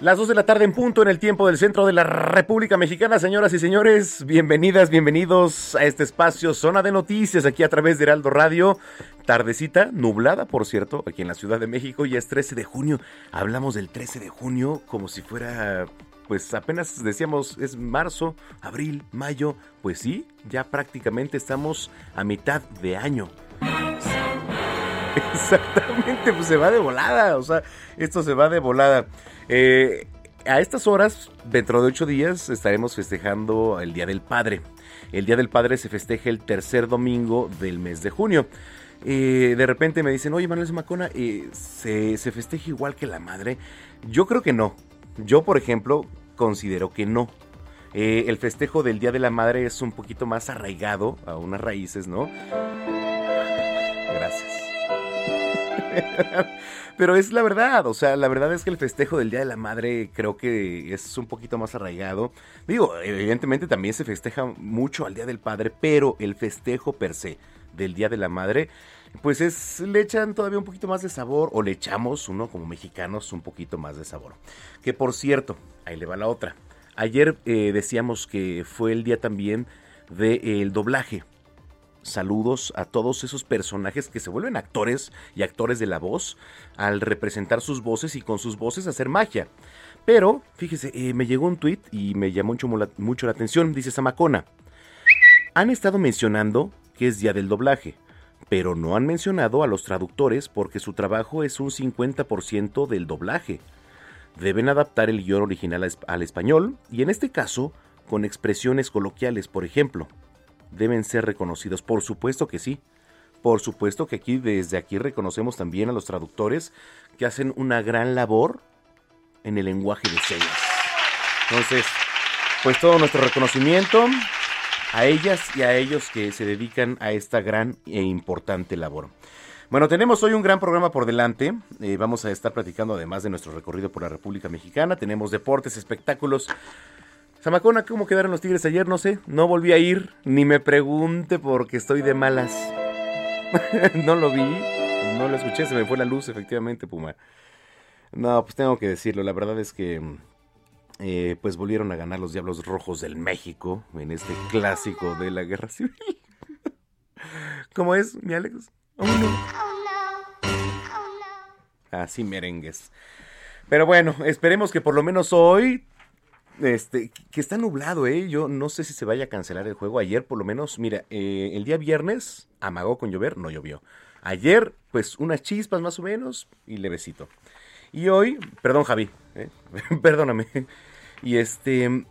Las 2 de la tarde en punto en el tiempo del centro de la República Mexicana, señoras y señores, bienvenidas, bienvenidos a este espacio Zona de Noticias aquí a través de Heraldo Radio. Tardecita, nublada, por cierto, aquí en la Ciudad de México, ya es 13 de junio. Hablamos del 13 de junio como si fuera, pues apenas decíamos, es marzo, abril, mayo. Pues sí, ya prácticamente estamos a mitad de año. Exactamente, pues se va de volada, o sea, esto se va de volada. Eh, a estas horas, dentro de ocho días, estaremos festejando el Día del Padre. El Día del Padre se festeja el tercer domingo del mes de junio. Eh, de repente me dicen, oye Manuel Zamacona, eh, ¿se, ¿se festeja igual que la madre? Yo creo que no. Yo, por ejemplo, considero que no. el festejo del Día de la Madre es un poquito más arraigado a unas raíces, ¿no? Gracias. Pero es la verdad, o sea, la verdad es que el festejo del Día de la Madre creo que es un poquito más arraigado. Digo, evidentemente también se festeja mucho al Día del Padre, pero el festejo per se del Día de la Madre, pues es, le echan todavía un poquito más de sabor, o le echamos, uno como mexicanos, un poquito más de sabor. Que por cierto, ahí le va la otra. Ayer eh, decíamos que fue el día también del doblaje saludos a todos esos personajes que se vuelven actores y actores de la voz al representar sus voces y con sus voces hacer magia. Pero, fíjese, eh, me llegó un tweet y me llamó mucho, mucho la atención. Dice Samacona. Han estado mencionando que es día del doblaje, pero no han mencionado a los traductores porque su trabajo es un 50% del doblaje. Deben adaptar el guion original al español y en este caso con expresiones coloquiales, por ejemplo deben ser reconocidos. Por supuesto que sí. Por supuesto que aquí, desde aquí, reconocemos también a los traductores que hacen una gran labor en el lenguaje de señas. Entonces, pues todo nuestro reconocimiento a ellas y a ellos que se dedican a esta gran e importante labor. Bueno, tenemos hoy un gran programa por delante. Eh, vamos a estar platicando además de nuestro recorrido por la República Mexicana. Tenemos deportes, espectáculos, Zamacona, ¿cómo quedaron los Tigres ayer? No sé, no volví a ir, ni me pregunte porque estoy de malas. no lo vi, no lo escuché, se me fue la luz, efectivamente, Puma. No, pues tengo que decirlo, la verdad es que eh, pues volvieron a ganar los Diablos Rojos del México en este clásico de la Guerra Civil. ¿Cómo es, mi Alex? Oh, Así merengues. Pero bueno, esperemos que por lo menos hoy este, que está nublado, ¿eh? Yo no sé si se vaya a cancelar el juego. Ayer, por lo menos, mira, eh, el día viernes amagó con llover, no llovió. Ayer, pues unas chispas más o menos y levecito. Y hoy, perdón, Javi, ¿eh? perdóname. Y este,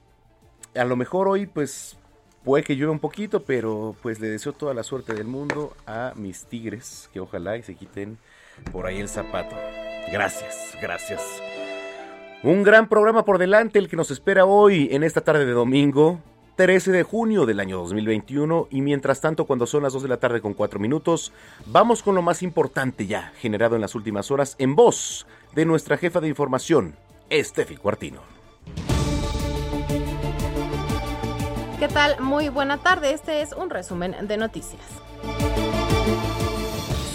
a lo mejor hoy, pues puede que llueva un poquito, pero pues le deseo toda la suerte del mundo a mis tigres, que ojalá y se quiten por ahí el zapato. Gracias, gracias. Un gran programa por delante el que nos espera hoy en esta tarde de domingo, 13 de junio del año 2021 y mientras tanto cuando son las 2 de la tarde con 4 minutos, vamos con lo más importante ya generado en las últimas horas en voz de nuestra jefa de información, Estefi Cuartino. ¿Qué tal? Muy buena tarde, este es un resumen de noticias.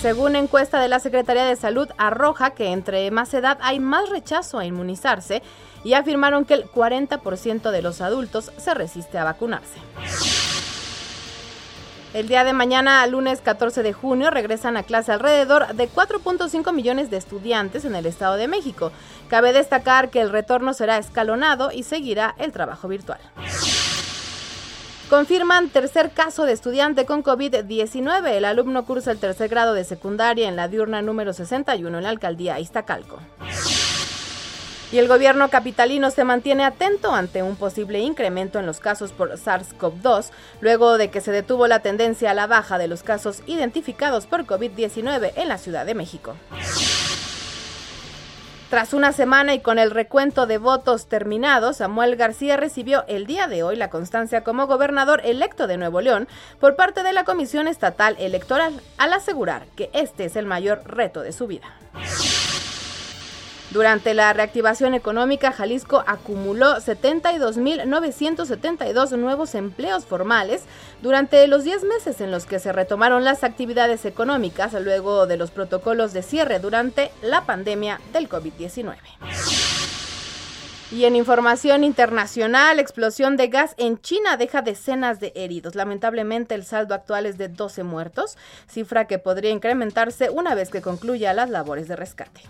Según encuesta de la Secretaría de Salud, arroja que entre más edad hay más rechazo a inmunizarse y afirmaron que el 40% de los adultos se resiste a vacunarse. El día de mañana, lunes 14 de junio, regresan a clase alrededor de 4.5 millones de estudiantes en el Estado de México. Cabe destacar que el retorno será escalonado y seguirá el trabajo virtual. Confirman tercer caso de estudiante con COVID-19. El alumno cursa el tercer grado de secundaria en la diurna número 61 en la alcaldía Iztacalco. Y el gobierno capitalino se mantiene atento ante un posible incremento en los casos por SARS-CoV-2, luego de que se detuvo la tendencia a la baja de los casos identificados por COVID-19 en la Ciudad de México. Tras una semana y con el recuento de votos terminados, Samuel García recibió el día de hoy la constancia como gobernador electo de Nuevo León por parte de la Comisión Estatal Electoral, al asegurar que este es el mayor reto de su vida. Durante la reactivación económica, Jalisco acumuló 72.972 nuevos empleos formales durante los 10 meses en los que se retomaron las actividades económicas luego de los protocolos de cierre durante la pandemia del COVID-19. Y en información internacional, explosión de gas en China deja decenas de heridos. Lamentablemente el saldo actual es de 12 muertos, cifra que podría incrementarse una vez que concluya las labores de rescate.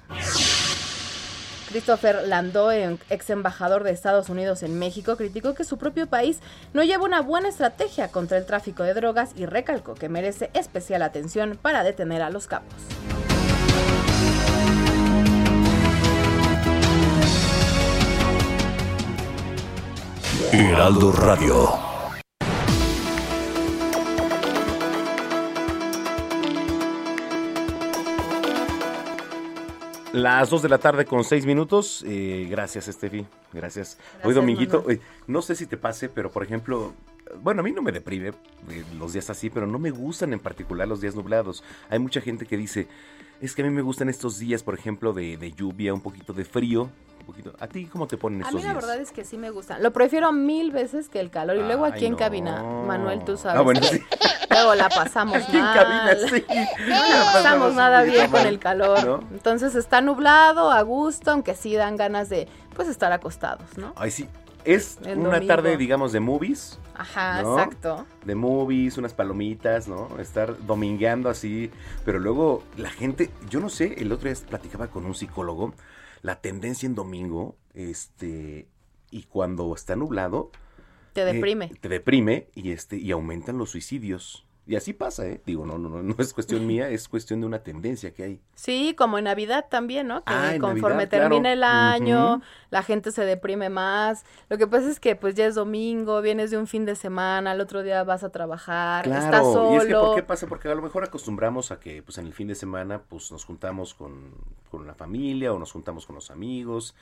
Christopher Landau, ex embajador de Estados Unidos en México, criticó que su propio país no lleva una buena estrategia contra el tráfico de drogas y recalcó que merece especial atención para detener a los capos. Radio. Las 2 de la tarde con 6 minutos. Eh, gracias, Estefi. Gracias. Hoy, Dominguito, eh, no sé si te pase, pero por ejemplo, bueno, a mí no me deprime eh, los días así, pero no me gustan en particular los días nublados. Hay mucha gente que dice, es que a mí me gustan estos días, por ejemplo, de, de lluvia, un poquito de frío, poquito. ¿A ti cómo te ponen estos? A mí la verdad es que sí me gustan. Lo prefiero mil veces que el calor. Y luego aquí en cabina, Manuel, tú sabes. Ah, bueno, sí. Luego la pasamos aquí mal. En cabina, sí. No la pasamos nada bien con el calor. Entonces está nublado, a gusto, aunque sí dan ganas de pues estar acostados, ¿no? Ay, sí. Es una tarde, digamos, de movies. Ajá, exacto. De movies, unas palomitas, ¿no? Estar domingueando así. Pero luego la gente, yo no sé, el otro día platicaba con un psicólogo la tendencia en domingo, este, y cuando está nublado, te deprime. Eh, te deprime y este, y aumentan los suicidios. Y así pasa, ¿eh? Digo, no, no, no, no es cuestión mía, es cuestión de una tendencia que hay. Sí, como en Navidad también, ¿no? Que ah, conforme termina el año, la gente se deprime más. Lo que pasa es que pues ya es domingo, vienes de un fin de semana, el otro día vas a trabajar, estás solo. Y es que, ¿por qué pasa? Porque a lo mejor acostumbramos a que pues en el fin de semana pues nos juntamos con, con la familia o nos juntamos con los amigos,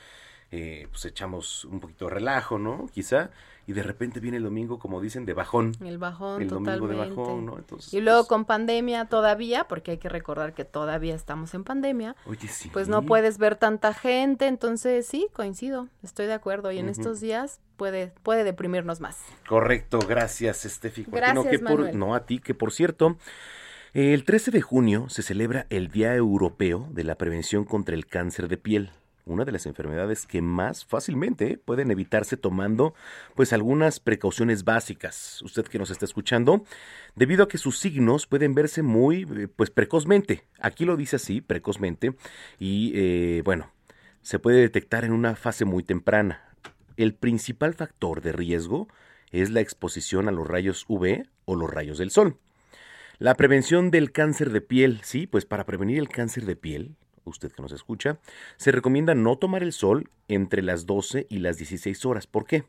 eh, pues echamos un poquito de relajo, ¿no? Quizá y de repente viene el domingo, como dicen, de bajón. El bajón, el domingo de bajón, ¿no? Entonces, y luego pues con pandemia todavía, porque hay que recordar que todavía estamos en pandemia. Oye, sí. Pues no puedes ver tanta gente, entonces sí, coincido, estoy de acuerdo. Y en estos días puede, puede deprimirnos más. Correcto, gracias, Estefi. Gracias, no, no, a ti, que por cierto... El 13 de junio se celebra el Día Europeo de la Prevención contra el Cáncer de Piel una de las enfermedades que más fácilmente pueden evitarse tomando pues algunas precauciones básicas. Usted que nos está escuchando, debido a que sus signos pueden verse muy eh, pues precozmente. Aquí lo dice así, precozmente, y eh, bueno, se puede detectar en una fase muy temprana. El principal factor de riesgo es la exposición a los rayos UV o los rayos del sol. La prevención del cáncer de piel, sí, pues para prevenir el cáncer de piel, usted que nos escucha, se recomienda no tomar el sol entre las 12 y las 16 horas. ¿Por qué?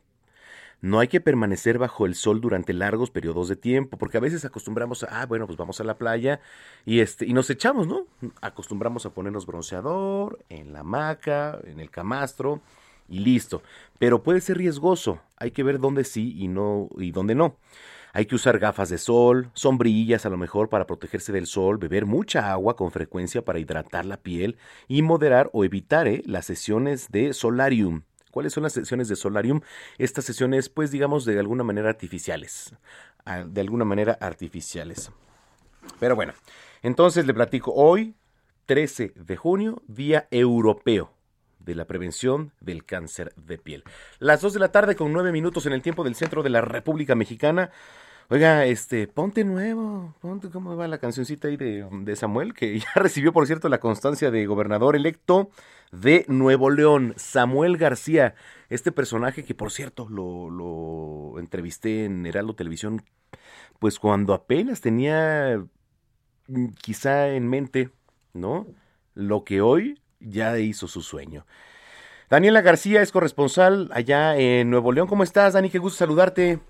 No hay que permanecer bajo el sol durante largos periodos de tiempo, porque a veces acostumbramos a, ah, bueno, pues vamos a la playa y este y nos echamos, ¿no? Acostumbramos a ponernos bronceador en la hamaca, en el camastro y listo. Pero puede ser riesgoso, hay que ver dónde sí y no y dónde no. Hay que usar gafas de sol, sombrillas a lo mejor para protegerse del sol, beber mucha agua con frecuencia para hidratar la piel y moderar o evitar eh, las sesiones de solarium. ¿Cuáles son las sesiones de solarium? Estas sesiones, pues digamos, de alguna manera artificiales. Ah, de alguna manera artificiales. Pero bueno, entonces le platico hoy, 13 de junio, Día Europeo de la prevención del cáncer de piel. Las 2 de la tarde con 9 minutos en el tiempo del centro de la República Mexicana. Oiga, este, ponte nuevo, ponte cómo va la cancioncita ahí de, Samuel, que ya recibió, por cierto, la constancia de gobernador electo de Nuevo León, Samuel García, este personaje que, por cierto, lo, lo entrevisté en Heraldo Televisión, pues cuando apenas tenía mm, quizá en mente, ¿no? Lo que hoy ya hizo su sueño. Daniela García es corresponsal allá en Nuevo León. ¿Cómo estás, Dani? Qué gusto saludarte.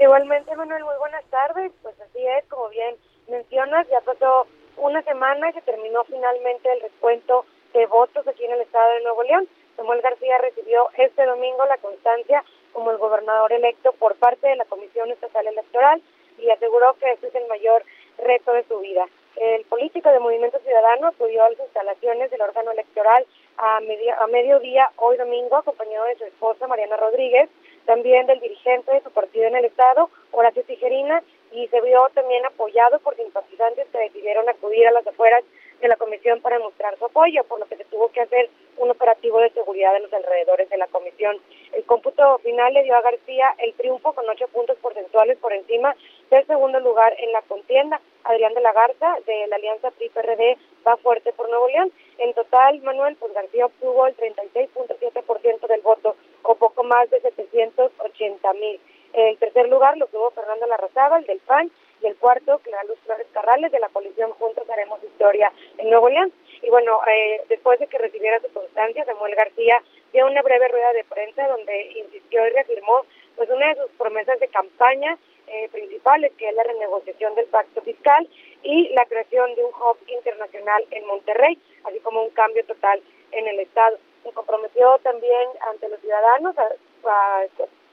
Igualmente, Manuel, muy buenas tardes. Pues así es, como bien mencionas, ya pasó una semana y se terminó finalmente el recuento de votos aquí en el estado de Nuevo León. Samuel García recibió este domingo la constancia como el gobernador electo por parte de la Comisión Estatal Electoral y aseguró que este es el mayor reto de su vida. El político de Movimiento Ciudadano acudió a las instalaciones del órgano electoral a, a mediodía hoy domingo acompañado de su esposa Mariana Rodríguez también del dirigente de su partido en el Estado, Horacio Tijerina, y se vio también apoyado por simpatizantes que decidieron acudir a las afueras de la comisión para mostrar su apoyo, por lo que se tuvo que hacer un operativo de seguridad en los alrededores de la comisión. El cómputo final le dio a García el triunfo con ocho puntos porcentuales por encima del segundo lugar en la contienda. Adrián de la Garza, de la Alianza PRI-PRD, va fuerte por Nuevo León. En total, Manuel, pues García obtuvo el 36.7% del voto, o poco más de 780 mil. El tercer lugar lo tuvo Fernando Larrazábal, del PAN, y el cuarto, Clara Luz Flores Carrales, de la coalición Juntos Haremos Historia en Nuevo León. Y bueno, eh, después de que recibiera su constancia, Samuel García dio una breve rueda de prensa donde insistió y reafirmó pues una de sus promesas de campaña eh, principales, que es la renegociación del pacto fiscal y la creación de un hub internacional en Monterrey, así como un cambio total en el Estado. Se comprometió también ante los ciudadanos a,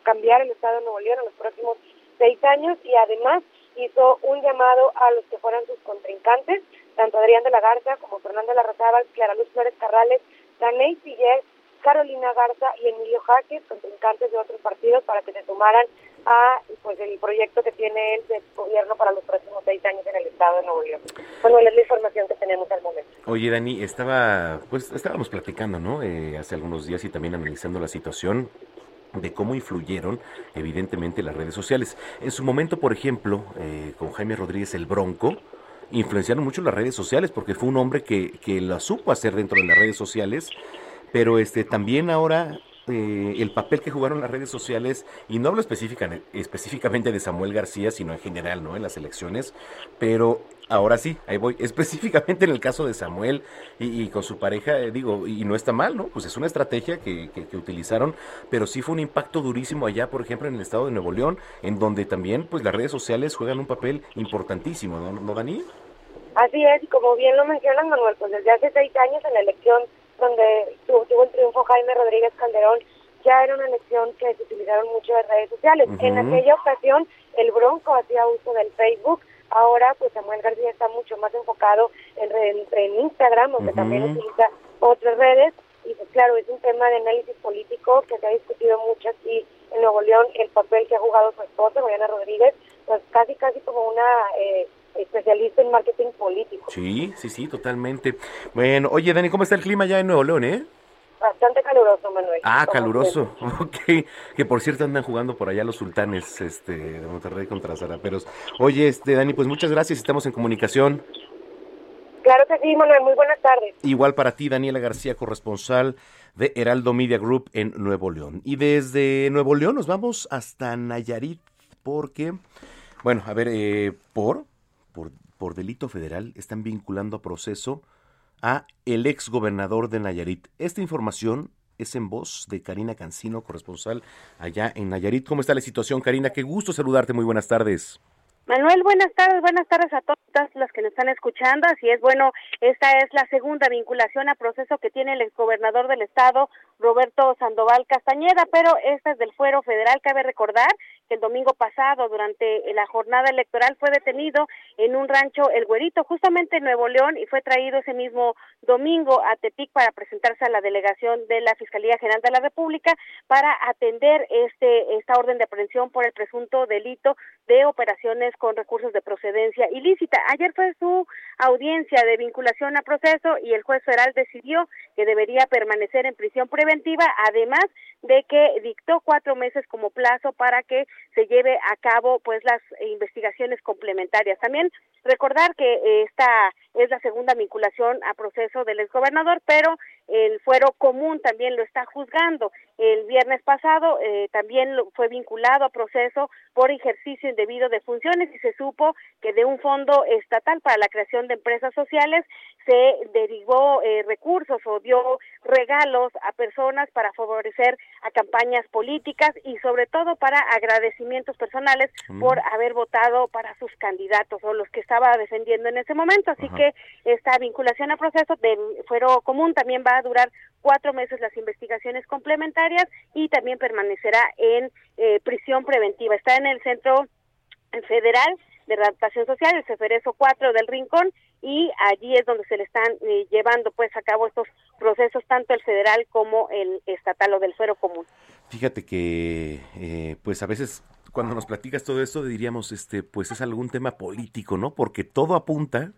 cambiar el Estado de Nuevo León en los próximos seis años y además hizo un llamado a los que fueran sus contrincantes, tanto Adrián de la Garza como Fernando Larrazábal, Clara Luz Flores Carrales, Daney Siller, Carolina Garza y Emilio Jaques, contrincantes de otros partidos, para que se sumaran a pues el proyecto que tiene el gobierno para los próximos seis años en el estado de Nuevo León. Bueno, es la información que tenemos al momento. Oye, Dani, estaba, pues estábamos platicando, ¿no? Eh, hace algunos días y también analizando la situación de cómo influyeron evidentemente las redes sociales. En su momento, por ejemplo, eh, con Jaime Rodríguez el Bronco, influenciaron mucho las redes sociales porque fue un hombre que, que la supo hacer dentro de las redes sociales, pero este también ahora eh, el papel que jugaron las redes sociales, y no hablo específicamente de Samuel García, sino en general, ¿no? En las elecciones, pero ahora sí, ahí voy, específicamente en el caso de Samuel y, con su pareja, eh, digo, y no está mal, ¿no? Pues es una estrategia que, utilizaron, pero sí fue un impacto durísimo allá, por ejemplo, en el estado de Nuevo León, en donde también, pues las redes sociales juegan un papel importantísimo, ¿no, ¿No Dani? Así es, y como bien lo mencionan, Manuel, pues desde hace seis años en la elección donde tuvo, el triunfo Jaime Rodríguez Calderón, ya era una elección que se utilizaron mucho las redes sociales. En aquella ocasión el Bronco hacía uso del Facebook, ahora pues Samuel García está mucho más enfocado en, en, Instagram, aunque también utiliza otras redes, y pues claro, es un tema de análisis político que se ha discutido mucho aquí en Nuevo León, el papel que ha jugado su esposa, Mariana Rodríguez, pues casi casi como una... Eh, especialista en marketing político. Sí, sí, sí, totalmente. Bueno, oye, Dani, ¿cómo está el clima ya en Nuevo León, eh? Bastante caluroso, Manuel. Ah, caluroso, ok. Que por cierto andan jugando por allá los sultanes este, de Monterrey contra Zaraperos. Oye, este, Dani, pues muchas gracias, estamos en comunicación. Claro que sí, Manuel, muy buenas tardes. Igual para ti, Daniela García, corresponsal de Heraldo Media Group en Nuevo León. Y desde Nuevo León nos vamos hasta Nayarit, porque, bueno, a ver, eh, por por, delito federal están vinculando a proceso a el ex gobernador de Nayarit. Esta información es en voz de Karina Cancino, corresponsal allá en Nayarit. ¿Cómo está la situación, Karina? Qué gusto saludarte. Muy buenas tardes. Manuel, buenas tardes, buenas tardes a todas las que nos están escuchando. Así es, bueno, esta es la segunda vinculación a proceso que tiene el exgobernador del estado, Roberto Sandoval Castañeda, pero esta es del fuero federal. Cabe recordar que el domingo pasado, durante la jornada electoral, fue detenido en un rancho El Güerito, justamente en Nuevo León, y fue traído ese mismo domingo a Tepic para presentarse a la delegación de la Fiscalía General de la República para atender este esta orden de aprehensión por el presunto delito de operaciones con recursos de procedencia ilícita. Ayer fue su audiencia de vinculación a proceso y el juez federal decidió que debería permanecer en prisión preventiva, además de que dictó cuatro meses como plazo para que se lleve a cabo pues las investigaciones complementarias. También recordar que esta es la segunda vinculación a proceso del exgobernador, pero el fuero común también lo está juzgando. El viernes pasado eh, también fue vinculado a proceso por ejercicio indebido de funciones y se supo que de un fondo estatal para la creación de empresas sociales se derivó eh, recursos o dio regalos a personas para favorecer a campañas políticas y sobre todo para agradecimientos personales mm. por haber votado para sus candidatos o los que estaba defendiendo en ese momento. Así que esta vinculación a proceso del fuero común también va a durar cuatro meses las investigaciones complementarias y también permanecerá en eh, prisión preventiva. Está en el Centro Federal de Readaptación Social, el Ceferezo 4 del Rincón, y allí es donde se le están eh, llevando pues a cabo estos procesos, tanto el federal como el estatal o del fuero común. Fíjate que eh, pues a veces cuando nos platicas todo esto diríamos este pues es algún tema político, ¿no? Porque todo apunta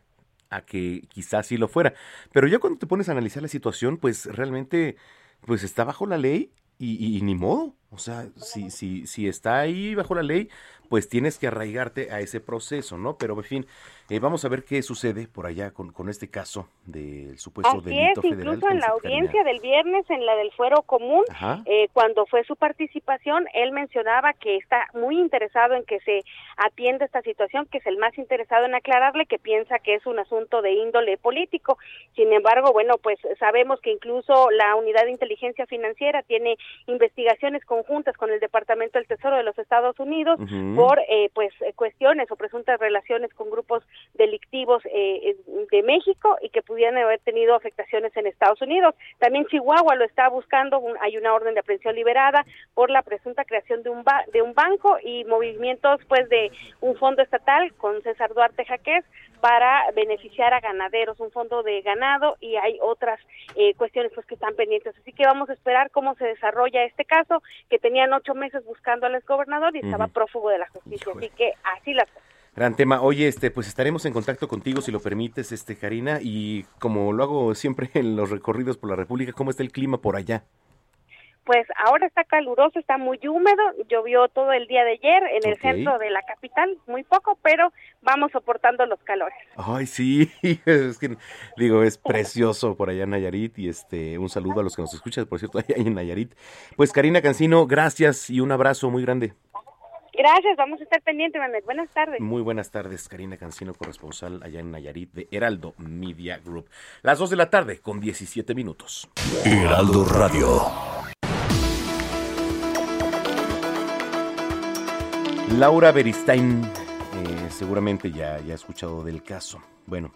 a que quizás sí lo fuera. Pero ya cuando te pones a analizar la situación, pues realmente pues está bajo la ley y, y, ni modo. O sea, si, si, si está ahí bajo la ley, pues tienes que arraigarte a ese proceso, ¿no? Pero, en fin, eh, vamos a ver qué sucede por allá con, con este caso del supuesto Así delito es, federal. Incluso en la audiencia del viernes, en la del fuero común, eh, cuando fue su participación, él mencionaba que está muy interesado en que se atienda esta situación, que es el más interesado en aclararle, que piensa que es un asunto de índole político. Sin embargo, bueno, pues sabemos que incluso la Unidad de Inteligencia Financiera tiene investigaciones conjuntas con el Departamento del Tesoro de los Estados Unidos por eh, pues eh, cuestiones o presuntas relaciones con grupos delictivos eh, de México y que pudieran haber tenido afectaciones en Estados Unidos. También Chihuahua lo está buscando, hay una orden de aprehensión liberada por la presunta creación de un de un banco y movimientos pues de un fondo estatal con César Duarte Jaquez para beneficiar a ganaderos, un fondo de ganado y hay otras cuestiones pues que están pendientes. Así que vamos a esperar cómo se desarrolla este caso, que tenían ocho meses buscando al exgobernador y estaba prófugo de la justicia. Así que así las Gran tema. Oye, este, pues estaremos en contacto contigo si lo permites, este, Karina, y como lo hago siempre en los recorridos por la República, ¿cómo está el clima por allá? Pues ahora está caluroso, está muy húmedo, llovió todo el día de ayer en el centro de la capital, muy poco, pero vamos soportando los calores. Ay, sí, es que digo, es precioso por allá en Nayarit y este, un saludo a los que nos escuchan, por cierto, allá en Nayarit. Pues Karina Cancino, gracias y un abrazo muy grande. Gracias, vamos a estar pendientes, Manuel. Buenas tardes. Muy buenas tardes, Karina Cancino, corresponsal allá en Nayarit de Heraldo Media Group. Las 2 de la tarde con 17 minutos. Heraldo Radio. Laura Beristain, eh, seguramente ya, ya ha escuchado del caso. Bueno,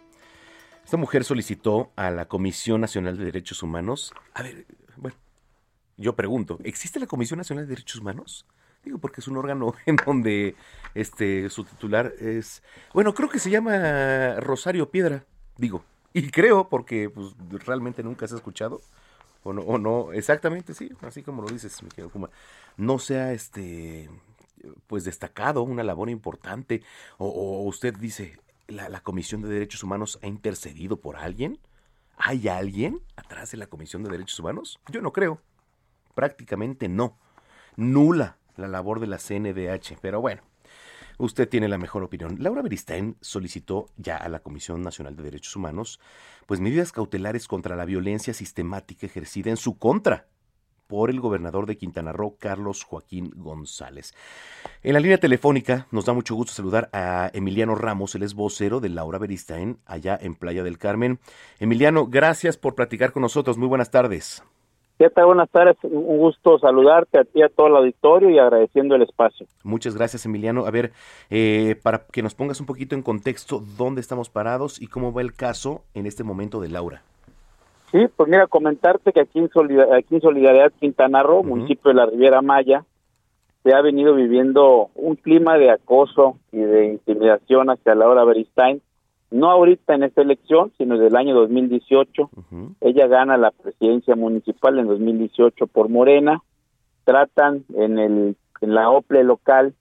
esta mujer solicitó a la Comisión Nacional de Derechos Humanos. A ver, bueno, yo pregunto, ¿existe la Comisión Nacional de Derechos Humanos? Digo, porque es un órgano en donde este su titular es, bueno, creo que se llama Rosario Piedra, digo, y creo porque pues, realmente nunca se ha escuchado o no, o no, exactamente, sí, así como lo dices, mi querido no sea este pues destacado, una labor importante, o, usted dice, la, Comisión de Derechos Humanos ha intercedido por alguien, ¿hay alguien atrás de la Comisión de Derechos Humanos? Yo no creo, prácticamente no, nula la labor de la CNDH. Pero bueno, usted tiene la mejor opinión. Laura Beristain solicitó ya a la Comisión Nacional de Derechos Humanos pues medidas cautelares contra la violencia sistemática ejercida en su contra por el gobernador de Quintana Roo, Carlos Joaquín González. En la línea telefónica nos da mucho gusto saludar a Emiliano Ramos, él es vocero de Laura Beristain, allá en Playa del Carmen. Emiliano, gracias por platicar con nosotros. Muy buenas tardes. ¿Qué tal? Buenas tardes. Un gusto saludarte a ti, a todo el auditorio y agradeciendo el espacio. Muchas gracias, Emiliano. A ver, eh, para que nos pongas un poquito en contexto dónde estamos parados y cómo va el caso en este momento de Laura. Sí, pues mira, comentarte que aquí en, aquí en Solidaridad Quintana Roo, municipio de la Riviera Maya, se ha venido viviendo un clima de acoso y de intimidación hacia Laura Beristain no ahorita en esta elección, sino desde el año 2018. Ella gana la presidencia municipal en 2018 por Morena. Tratan en, el, en la OPLE local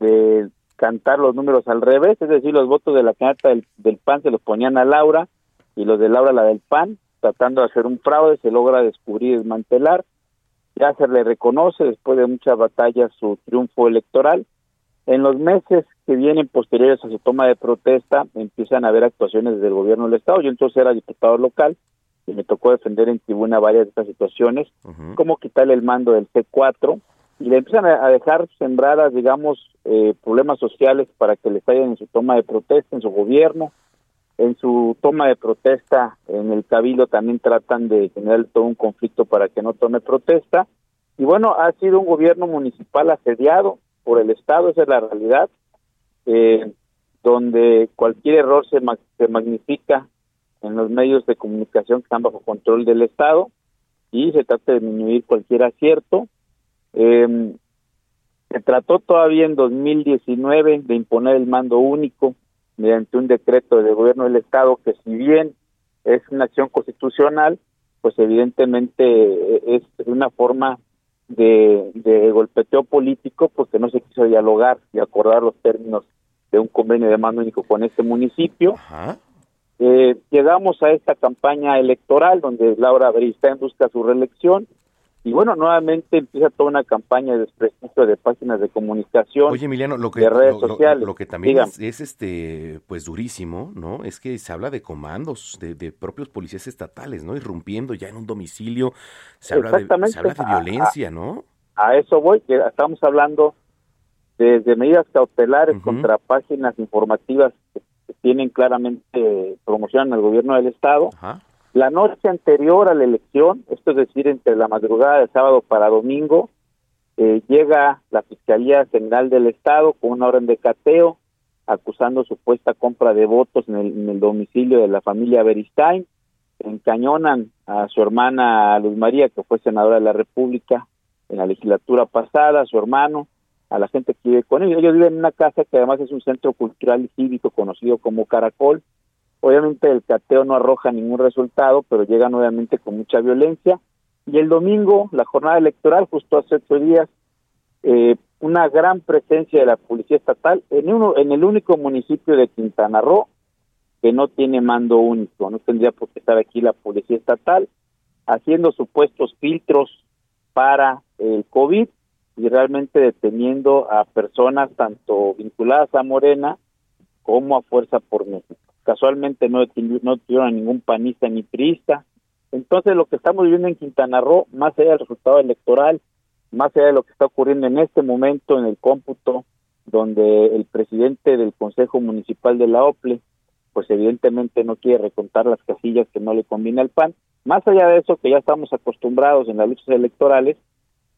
de cantar los números al revés, es decir, los votos de la candidata del, del PAN se los ponían a Laura y los de Laura la del PAN, tratando de hacer un fraude, se logra descubrir y desmantelar, ya se le reconoce después de muchas batallas su triunfo electoral. En los meses que vienen posteriores a su toma de protesta empiezan a haber actuaciones del gobierno del Estado. Yo entonces era diputado local y me tocó defender en tribuna varias de estas situaciones, como quitarle el mando del C4 y le empiezan a dejar sembradas, digamos, eh, problemas sociales para que le fallen en su toma de protesta, en su gobierno, en su toma de protesta en el cabildo también tratan de generar todo un conflicto para que no tome protesta. Y bueno ha sido un gobierno municipal asediado por el estado esa es la realidad eh, donde cualquier error se, se magnifica en los medios de comunicación que están bajo control del estado y se trata de disminuir cualquier acierto. Eh, se trató todavía en 2019 de imponer el mando único mediante un decreto del gobierno del estado que si bien es una acción constitucional, pues evidentemente es una forma de, de golpeteo político porque no se quiso dialogar y acordar los términos de un convenio de mando único con este municipio. Eh, llegamos a esta campaña electoral donde Laura Beristain busca su reelección y bueno, nuevamente empieza toda una campaña de desprestigio de páginas de comunicación, Oye, Emiliano, lo que, de redes sociales. Lo, que también es, este, pues durísimo, ¿no? Es que se habla de comandos, de, propios policías estatales, ¿no? Irrumpiendo ya en un domicilio, se habla de, se habla de violencia, ¿no? A, eso voy, que estamos hablando de, medidas cautelares contra páginas informativas que, tienen claramente promoción al gobierno del Estado. Ajá la noche anterior a la elección, esto es decir, entre la madrugada de sábado para domingo, eh, llega la Fiscalía General del Estado con una orden de cateo acusando supuesta compra de votos en el, domicilio de la familia Beristain, encañonan a su hermana Luz María, que fue senadora de la República en la legislatura pasada, a su hermano, a la gente que vive con ellos. Ellos viven en una casa que además es un centro cultural y cívico conocido como Caracol, Obviamente el cateo no arroja ningún resultado, pero llega nuevamente con mucha violencia. Y el domingo, la jornada electoral, justo hace ocho días, eh, una gran presencia de la policía estatal en, uno, en el único municipio de Quintana Roo que no tiene mando único. No tendría por qué estar aquí la policía estatal haciendo supuestos filtros para el COVID y realmente deteniendo a personas tanto vinculadas a Morena como a Fuerza por México casualmente no, no tuvieron a ningún panista ni priista. Entonces lo que estamos viviendo en Quintana Roo, más allá del resultado electoral, más allá de lo que está ocurriendo en este momento en el cómputo, donde el presidente del Consejo Municipal de la OPLE, pues evidentemente no quiere recontar las casillas que no le conviene al PAN. Más allá de eso, que ya estamos acostumbrados en las luchas electorales,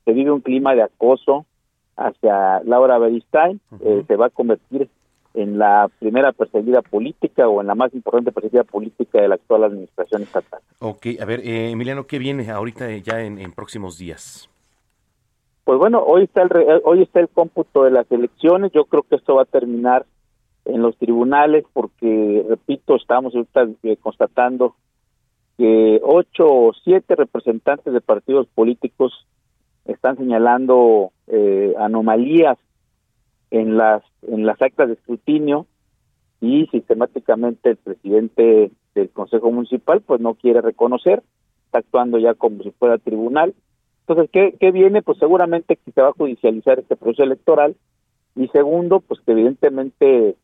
se vive un clima de acoso hacia Laura Beristain, eh, se va a convertir en la primera perseguida política o en la más importante perseguida política de la actual administración estatal. Ok, a ver, eh, Emiliano, ¿qué viene ahorita ya en, próximos días? Pues bueno, hoy está el eh, hoy está el cómputo de las elecciones. Yo creo que esto va a terminar en los tribunales porque, repito, estamos ahorita eh, constatando que ocho o siete representantes de partidos políticos están señalando anomalías en las en las actas de escrutinio y sistemáticamente el presidente del Consejo Municipal pues no quiere reconocer, está actuando ya como si fuera tribunal. Entonces, ¿qué, ¿qué viene? Pues seguramente que se va a judicializar este proceso electoral y segundo, pues que evidentemente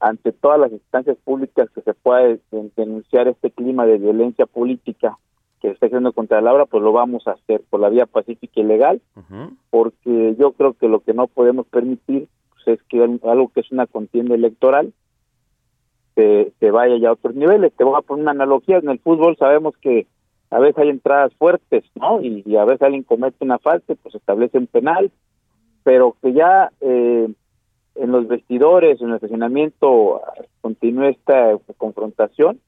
ante todas las instancias públicas que se pueda denunciar este clima de violencia política que está haciendo contra Laura, pues lo vamos a hacer por la vía pacífica y legal, porque yo creo que lo que no podemos permitir es que algo que es una contienda electoral se, vaya ya a otros niveles. Te voy a poner una analogía, en el fútbol sabemos que a veces hay entradas fuertes, ¿no? Y, a veces alguien comete una falta, pues establece un penal, pero que ya eh, en los vestidores, en el estacionamiento, continúe esta confrontación,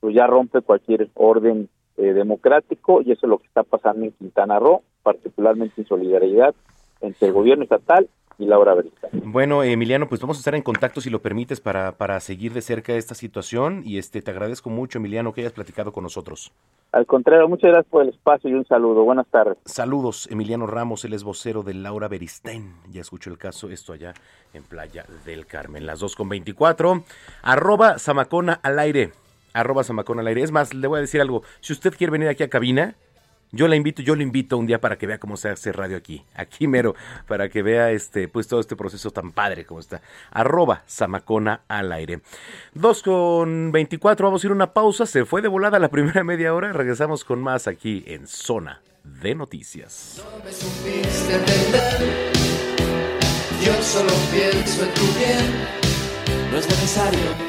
pues ya rompe cualquier orden eh, democrático y eso es lo que está pasando en Quintana Roo, particularmente en solidaridad entre el gobierno estatal y Laura. Bueno, Emiliano, pues vamos a estar en contacto si lo permites para, para seguir de cerca esta situación y este te agradezco mucho, Emiliano, que hayas platicado con nosotros. Al contrario, muchas gracias por el espacio y un saludo. Buenas tardes. Saludos, Emiliano Ramos, él es vocero de Laura Beristain. Ya escuchó el caso, esto allá en Playa del Carmen. Las dos con 24. Arroba Zamacona al aire. Arroba Zamacona al aire. Es más, le voy a decir algo. Si usted quiere venir aquí a cabina, yo la invito, yo le invito un día para que vea cómo se hace radio aquí, aquí mero, para que vea este, pues todo este proceso tan padre como está. Arroba Samacona al aire. Dos con 24, vamos a ir a una pausa. Se fue de volada la primera media hora. Regresamos con más aquí en Zona de Noticias. No me. Yo solo pienso en tu bien. No es necesario.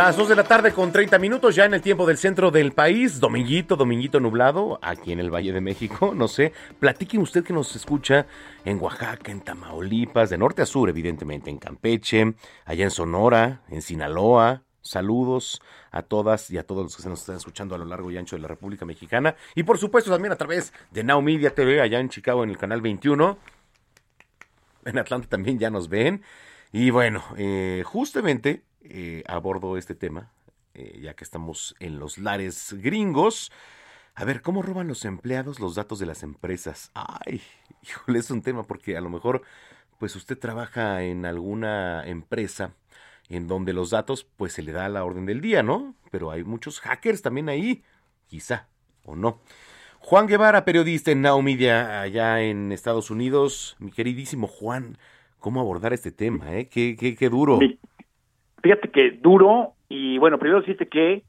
Las 2 de la tarde con 30 minutos ya en el tiempo del centro del país. Dominguito, dominguito nublado, aquí en el Valle de México, no sé. Platique usted que nos escucha en Oaxaca, en Tamaulipas, de norte a sur, evidentemente, en Campeche, allá en Sonora, en Sinaloa. Saludos a todas y a todos los que se nos están escuchando a lo largo y ancho de la República Mexicana. Y por supuesto también a través de Now Media TV, allá en Chicago, en el canal 21. En Atlanta también ya nos ven. Y bueno, eh, justamente eh, abordo este tema, eh, ya que estamos en los lares gringos. A ver, ¿cómo roban los empleados los datos de las empresas? Ay, híjole, es un tema porque a lo mejor, pues usted trabaja en alguna empresa en donde los datos, pues se le da la orden del día, ¿no? Pero hay muchos hackers también ahí, quizá, o no. Juan Guevara, periodista en Now Media, allá en Estados Unidos. Mi queridísimo Juan, ¿cómo abordar este tema, eh? Qué, qué, qué duro. Fíjate que duro, y bueno, primero decirte que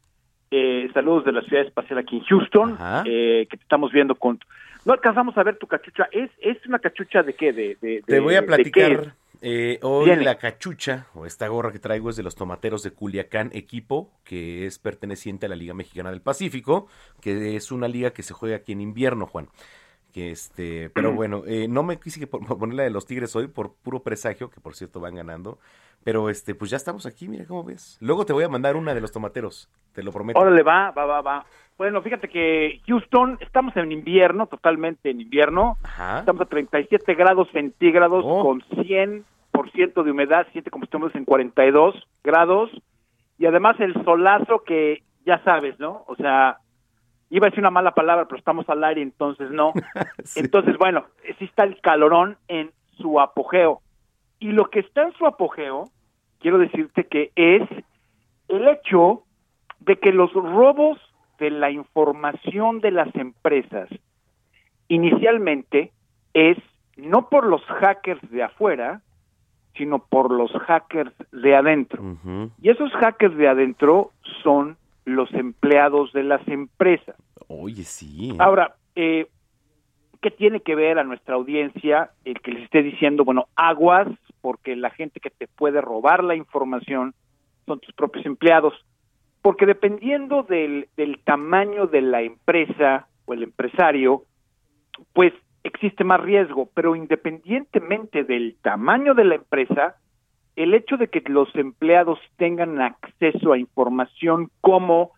eh, saludos de la ciudad espacial aquí en Houston, eh, que te estamos viendo con... No alcanzamos a ver tu cachucha, ¿es, es una cachucha de qué? De, de, te voy a platicar. Eh, hoy la cachucha o esta gorra que traigo es de los tomateros de Culiacán, equipo que es perteneciente a la Liga Mexicana del Pacífico, que es una liga que se juega aquí en invierno, Juan que este, pero bueno, eh, no me quise poner la de los Tigres hoy por puro presagio, que por cierto van ganando, pero este, pues ya estamos aquí, mira cómo ves. Luego te voy a mandar una de los tomateros, te lo prometo. Órale, va, va, va, va. Bueno, fíjate que Houston, estamos en invierno, totalmente en invierno. Estamos a 37 grados centígrados oh. con 100% de humedad, siete como estamos en 42 grados. Y además el solazo que ya sabes, ¿no? O sea, iba a decir una mala palabra, pero estamos al aire, entonces no. Entonces, bueno, sí está el calorón en su apogeo. Y lo que está en su apogeo, quiero decirte que es el hecho de que los robos de la información de las empresas inicialmente es no por los hackers de afuera, sino por los hackers de adentro. Y esos hackers de adentro son los empleados de las empresas. Oye, sí. ¿eh? Ahora, eh, ¿qué tiene que ver a nuestra audiencia el que les esté diciendo, bueno, aguas, porque la gente que te puede robar la información son tus propios empleados? Porque dependiendo del, del tamaño de la empresa o el empresario, pues existe más riesgo, pero independientemente del tamaño de la empresa, el hecho de que los empleados tengan acceso a información como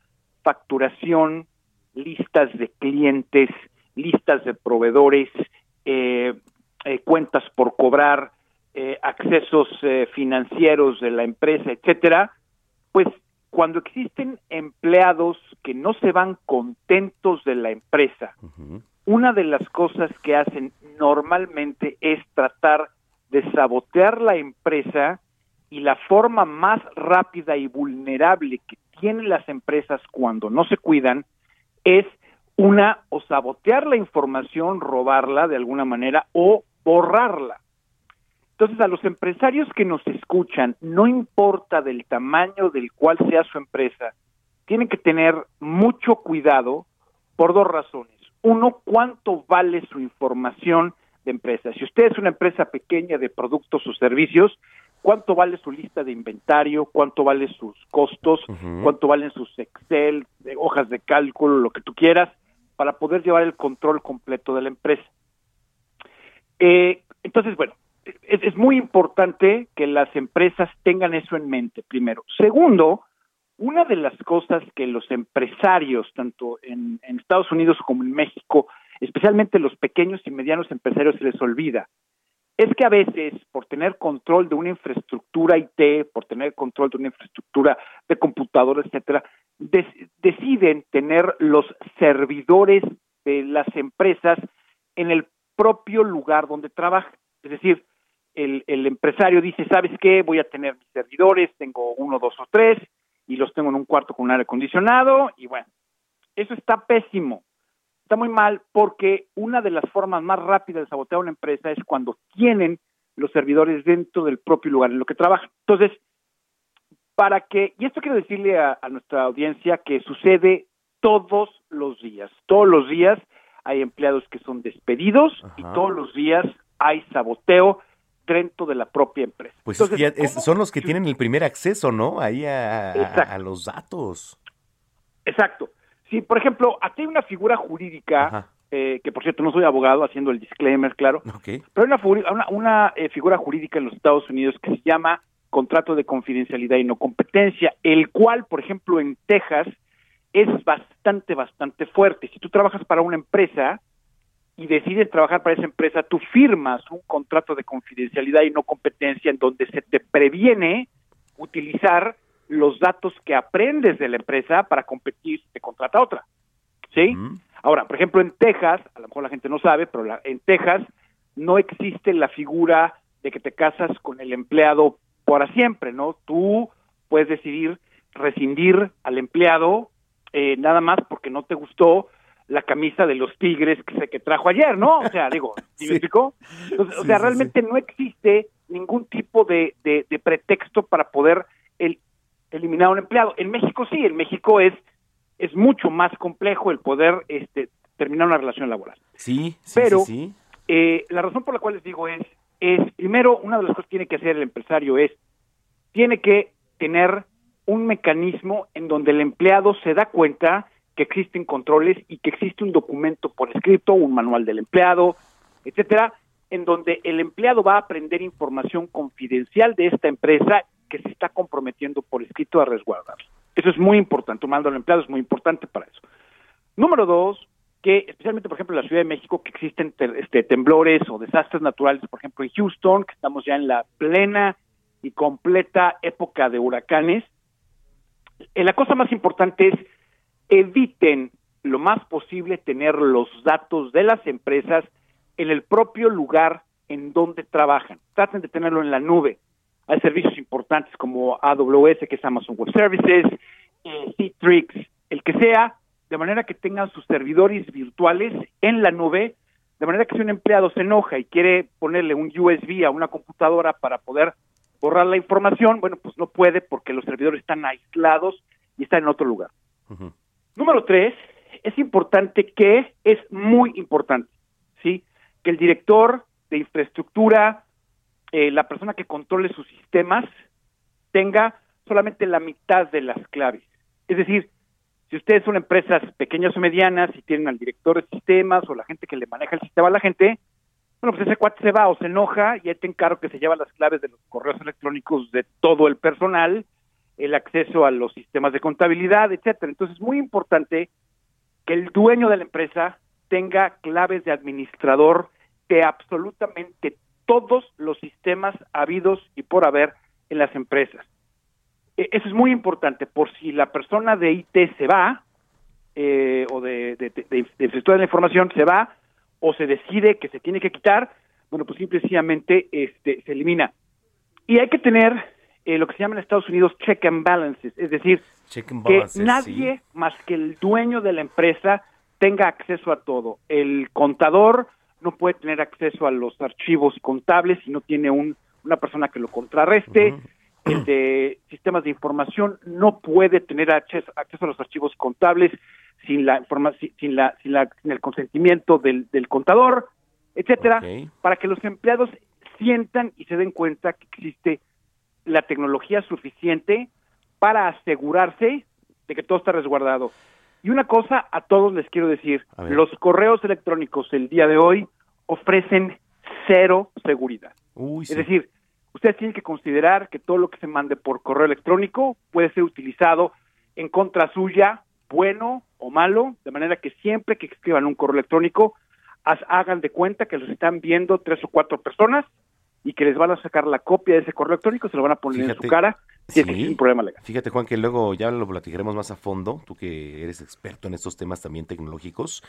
facturación, listas de clientes, listas de proveedores, eh, eh, cuentas por cobrar, eh, accesos financieros de la empresa, etcétera, pues cuando existen empleados que no se van contentos de la empresa, una de las cosas que hacen normalmente es tratar de sabotear la empresa y la forma más rápida y vulnerable que tienen las empresas cuando no se cuidan es una o sabotear la información, robarla de alguna manera o borrarla. Entonces, a los empresarios que nos escuchan, no importa del tamaño del cual sea su empresa, tienen que tener mucho cuidado por dos razones. uno, cuánto vale su información de empresa. Si usted es una empresa pequeña de productos o servicios, cuánto vale su lista de inventario, cuánto vale sus costos, cuánto valen sus Excel, hojas de cálculo, lo que tú quieras, para poder llevar el control completo de la empresa. Eh, entonces, bueno, es, muy importante que las empresas tengan eso en mente, primero. Segundo, una de las cosas que los empresarios, tanto en, Estados Unidos como en México, especialmente los pequeños y medianos empresarios, se les olvida, es que a veces por tener control de una infraestructura IT, por tener control de una infraestructura de computadoras, etcétera, deciden tener los servidores de las empresas en el propio lugar donde trabajan. Es decir, el empresario dice, ¿sabes qué? Voy a tener mis servidores, tengo uno, dos o tres, y los tengo en un cuarto con un aire acondicionado, y bueno, eso está pésimo. Está muy mal porque una de las formas más rápidas de sabotear una empresa es cuando tienen los servidores dentro del propio lugar en lo que trabajan. Entonces, para que, y esto quiero decirle a, nuestra audiencia que sucede todos los días, todos los días hay empleados que son despedidos y todos los días hay saboteo dentro de la propia empresa. Pues son los que tienen el primer acceso, ¿no? Ahí a, los datos. Exacto. Si, por ejemplo, aquí hay una figura jurídica, eh, que por cierto no soy abogado, haciendo el disclaimer, claro, pero hay una, una, eh, figura jurídica en los Estados Unidos que se llama contrato de confidencialidad y no competencia, el cual, por ejemplo, en Texas es bastante, bastante fuerte. Si tú trabajas para una empresa, y decides trabajar para esa empresa, tú firmas un contrato de confidencialidad y no competencia en donde se te previene utilizar los datos que aprendes de la empresa para competir si te contrata otra. ¿Sí? Ahora, por ejemplo, en Texas, a lo mejor la gente no sabe, pero en Texas no existe la figura de que te casas con el empleado para siempre, ¿no? Tú puedes decidir rescindir al empleado eh, nada más porque no te gustó la camisa de los Tigres que se que trajo ayer, ¿no? O sea, digo, ¿sí me explicó? o sea, realmente no existe ningún tipo de, de, pretexto para poder eliminar a un empleado. En México sí, en México es es mucho más complejo el poder este, terminar una relación laboral. Sí, sí Pero sí, eh, la razón por la cual les digo es, es, primero, una de las cosas que tiene que hacer el empresario es, tiene que tener un mecanismo en donde el empleado se da cuenta que existen controles y que existe un documento por escrito, un manual del empleado, etcétera, en donde el empleado va a aprender información confidencial de esta empresa que se está comprometiendo por escrito a resguardar. Eso es muy importante, un del empleado es muy importante para eso. Número dos, que especialmente, por ejemplo, en la Ciudad de México, que existen este, temblores o desastres naturales, por ejemplo, en Houston, que estamos ya en la plena y completa época de huracanes, eh, la cosa más importante es eviten lo más posible tener los datos de las empresas en el propio lugar en donde trabajan. Traten de tenerlo en la nube. Hay servicios importantes como AWS, que es Amazon Web Services, eh, Citrix, el que sea, de manera que tengan sus servidores virtuales en la nube, de manera que si un empleado se enoja y quiere ponerle un USB a una computadora para poder borrar la información, bueno, pues no puede porque los servidores están aislados y están en otro lugar. Número tres, es importante que, es muy importante, ¿sí? Que el director de infraestructura, eh, la persona que controle sus sistemas, tenga solamente la mitad de las claves. Es decir, si ustedes son empresas pequeñas o medianas y tienen al director de sistemas o la gente que le maneja el sistema a la gente, bueno, pues ese cuate se va o se enoja y ahí te encargo que se lleva las claves de los correos electrónicos de todo el personal el acceso a los sistemas de contabilidad, etcétera. Entonces es muy importante que el dueño de la empresa tenga claves de administrador de absolutamente todos los sistemas habidos y por haber en las empresas. E, eso es muy importante, por si la persona de IT se va, eh, o de, de, de, de, la información se va, o se decide que se tiene que quitar, bueno, pues simplemente este, se elimina. Y hay que tener eh, lo que se llama en Estados Unidos check and balances, es decir, que nadie más que el dueño de la empresa tenga acceso a todo. El contador no puede tener acceso a los archivos contables si no tiene un, una persona que lo contrarreste. El de sistemas de información no puede tener acceso, a los archivos contables sin la sin la sin la sin el consentimiento del, del contador, etcétera, para que los empleados sientan y se den cuenta que existe la tecnología suficiente para asegurarse de que todo está resguardado. Y una cosa a todos les quiero decir, los correos electrónicos el día de hoy ofrecen cero seguridad. Es decir, ustedes tienen que considerar que todo lo que se mande por correo electrónico puede ser utilizado en contra suya, bueno o malo, de manera que siempre que escriban un correo electrónico, hagan de cuenta que los están viendo tres o cuatro personas y que les van a sacar la copia de ese correo electrónico, se lo van a poner en su cara Sí, es un problema legal. Fíjate, Juan, que luego ya lo platicaremos más a fondo, tú que eres experto en estos temas también tecnológicos.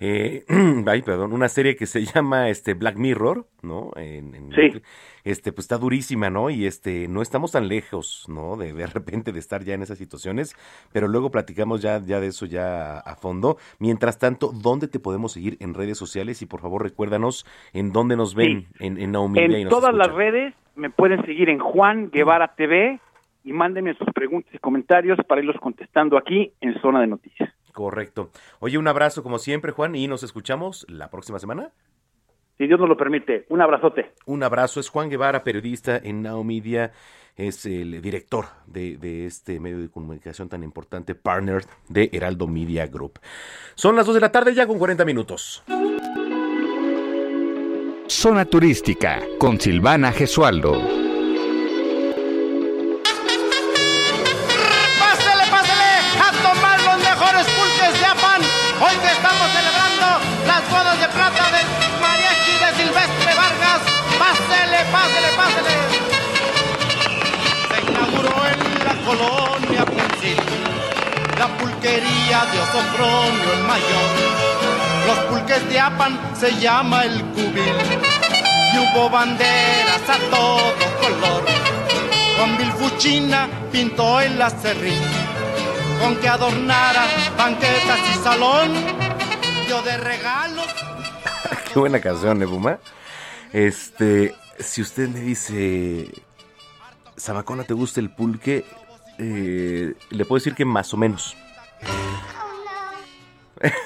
Eh, ay, perdón, una serie que se llama este Black Mirror, ¿no? En, sí. Este, pues está durísima, ¿no? Y este, no estamos tan lejos, ¿no? De de repente de estar ya en esas situaciones, pero luego platicamos ya, ya de eso ya a, fondo. Mientras tanto, ¿dónde te podemos seguir en redes sociales? Y por favor, recuérdanos en dónde nos ven en, en En todas las redes me pueden seguir en Juan Guevara TV y mándenme sus preguntas y comentarios para irlos contestando aquí en Zona de Noticias. Correcto. Oye, un abrazo como siempre, Juan, y nos escuchamos la próxima semana. Si Dios nos lo permite, un abrazote. Un abrazo. Es Juan Guevara, periodista en Now Media, es el director de, de, este medio de comunicación tan importante, partner de Heraldo Media Group. Son las 2 de la tarde ya con 40 minutos. Zona Turística con Silvana Gesualdo. Bodas de plata del mariachi de Silvestre Vargas. Pásele, pásele, pásele. Se inauguró en la colonia Puncil la pulquería de Osofronio el mayor. Los pulques de Apan se llama el cubil. Y hubo banderas a todo color. Con Vilfuchina pintó el acerrín con que adornara banquetas y salón. Yo de regalos. Qué buena canción, ¿eh? Este, si usted me dice, Samacona, ¿te gusta el pulque? Eh, le puedo decir que más o menos.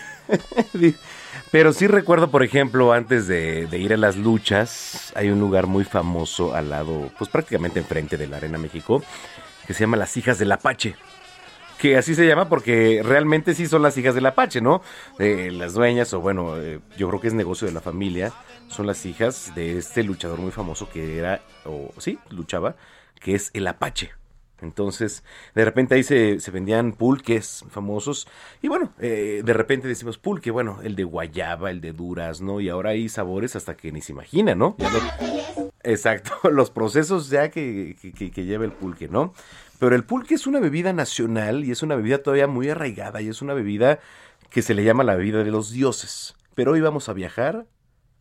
Pero sí recuerdo, por ejemplo, antes de, de, ir a las luchas, hay un lugar muy famoso al lado, pues prácticamente enfrente de la Arena México, que se llama Las Hijas del Apache que así se llama porque realmente sí son las hijas del Apache, ¿no? Eh, las dueñas, o bueno, eh, yo creo que es negocio de la familia, son las hijas de este luchador muy famoso que era, o sí, luchaba, que es el Apache. Entonces, de repente ahí se, se vendían pulques famosos. Y bueno, eh, de repente decimos pulque, bueno, el de guayaba, el de durazno, y ahora hay sabores hasta que ni se imagina, ¿no? exacto, los procesos ya que, que, que lleva el pulque, ¿no? Pero el pulque es una bebida nacional y es una bebida todavía muy arraigada y es una bebida que se le llama la bebida de los dioses. Pero hoy vamos a viajar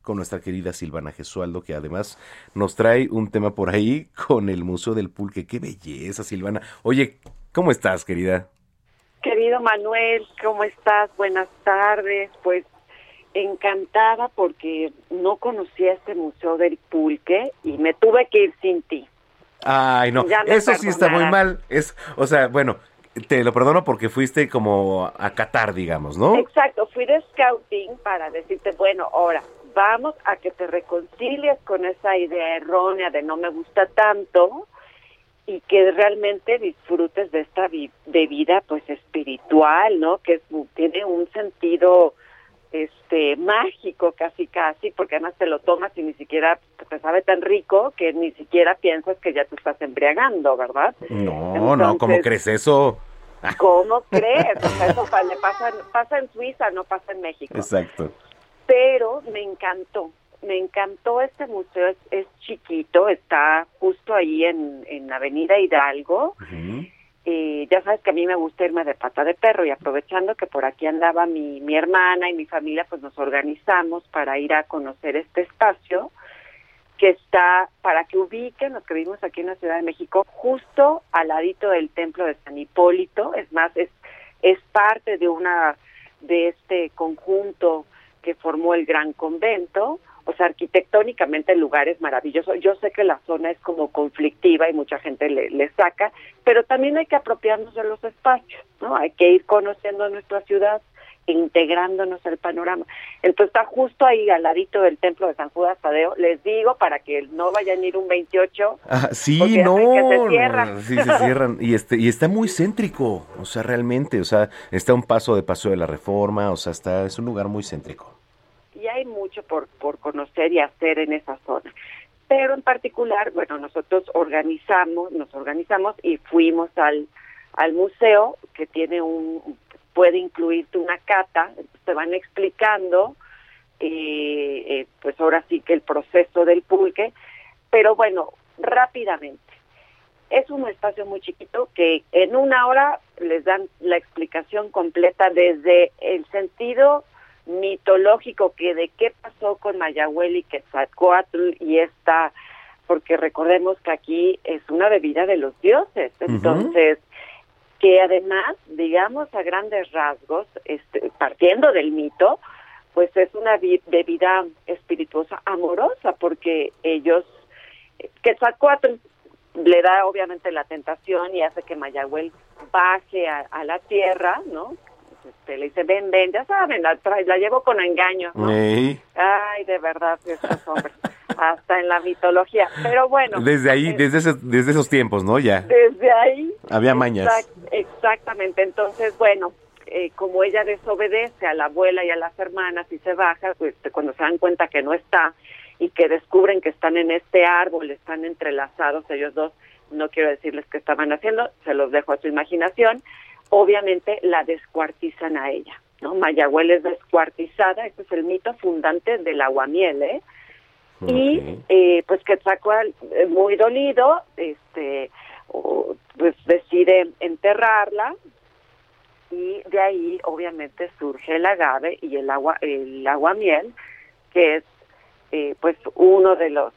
con nuestra querida Silvana Gesualdo, que además nos trae un tema por ahí con el Museo del Pulque. ¡Qué belleza, Silvana! Oye, ¿cómo estás, querida? Querido Manuel, ¿cómo estás? Buenas tardes. Pues encantada porque no conocía este Museo del Pulque y me tuve que ir sin ti. Ay, no, eso sí está muy mal. Es, o sea, bueno, te lo perdono porque fuiste como a Qatar, digamos, ¿no? Exacto, fui de scouting para decirte, bueno, ahora vamos a que te reconcilies con esa idea errónea de no me gusta tanto y que realmente disfrutes de esta de vida pues espiritual, ¿no? Que tiene un sentido este mágico casi casi porque además te lo tomas y ni siquiera te sabe tan rico que ni siquiera piensas que ya te estás embriagando, ¿verdad? No, no, ¿cómo crees eso? ¿Cómo crees? O sea, eso pasa, pasa en Suiza, no pasa en México. Exacto. Pero me encantó, me encantó este museo, es, chiquito, está justo ahí en, en Avenida Hidalgo. Eh, ya sabes que a mí me gusta irme de pata de perro y aprovechando que por aquí andaba mi, mi hermana y mi familia, pues nos organizamos para ir a conocer este espacio que está, para que ubiquen los que vivimos aquí en la Ciudad de México, justo al ladito del templo de San Hipólito, es más, es, es parte de una, de este conjunto que formó el gran convento, o sea, arquitectónicamente el lugar es maravilloso. Yo sé que la zona es como conflictiva y mucha gente le, le saca, pero también hay que apropiarnos de los espacios, ¿no? Hay que ir conociendo nuestra ciudad, integrándonos al panorama. Entonces está justo ahí al ladito del templo de San Judas Tadeo. Les digo para que no vayan a ir un 28. Ah, sí, no. se cierran. Sí, se cierran. Y, este, y está muy céntrico, o sea, realmente, o sea, está un paso de paso de la reforma, o sea, está, es un lugar muy céntrico. Y hay mucho por, por conocer y hacer en esa zona. Pero en particular, bueno, nosotros organizamos, nos organizamos y fuimos al, al museo que tiene un puede incluirte una cata, te van explicando, eh, eh, pues ahora sí que el proceso del pulque, pero bueno, rápidamente. Es un espacio muy chiquito que en una hora les dan la explicación completa desde el sentido mitológico que de qué pasó con Mayahuel y Quetzalcoatl y esta, porque recordemos que aquí es una bebida de los dioses, entonces que además, digamos a grandes rasgos, este, partiendo del mito, pues es una bebida espirituosa amorosa, porque ellos, Quetzalcoatl le da obviamente la tentación y hace que Mayagüel baje a, la tierra, ¿no? Este, le dice, ven, ven, ya saben, la, la llevo con engaño, Ay, de verdad, esos hombres hasta en la mitología. Pero bueno. Desde ahí, eh, desde, desde esos tiempos, ¿no? Ya. Desde ahí. Había mañas. exactamente. Entonces, bueno, eh, como ella desobedece a la abuela y a las hermanas y se baja, pues cuando se dan cuenta que no está y que descubren que están en este árbol, están entrelazados ellos dos, no quiero decirles qué estaban haciendo, se los dejo a su imaginación, obviamente la descuartizan a ella. ¿no? Mayagüel es descuartizada, este es el mito fundante del aguamiel, ¿eh? Y eh, pues Quetzalcoatl, eh, muy dolido, este, pues decide enterrarla y de ahí obviamente surge el agave y el agua el aguamiel que es eh, pues uno de los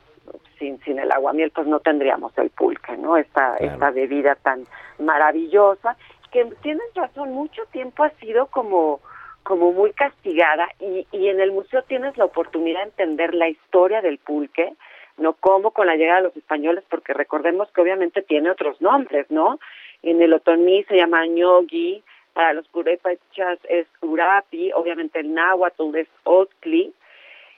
sin sin el aguamiel pues no tendríamos el pulque no esta esta bebida tan maravillosa que tienes razón mucho tiempo ha sido como como muy castigada y, y en el museo tienes la oportunidad de entender la historia del pulque, no como con la llegada de los españoles, porque recordemos que obviamente tiene otros nombres, ¿no? En el otomí se llama ñogui, para los purépachas es urapi, obviamente el náhuatl es otli,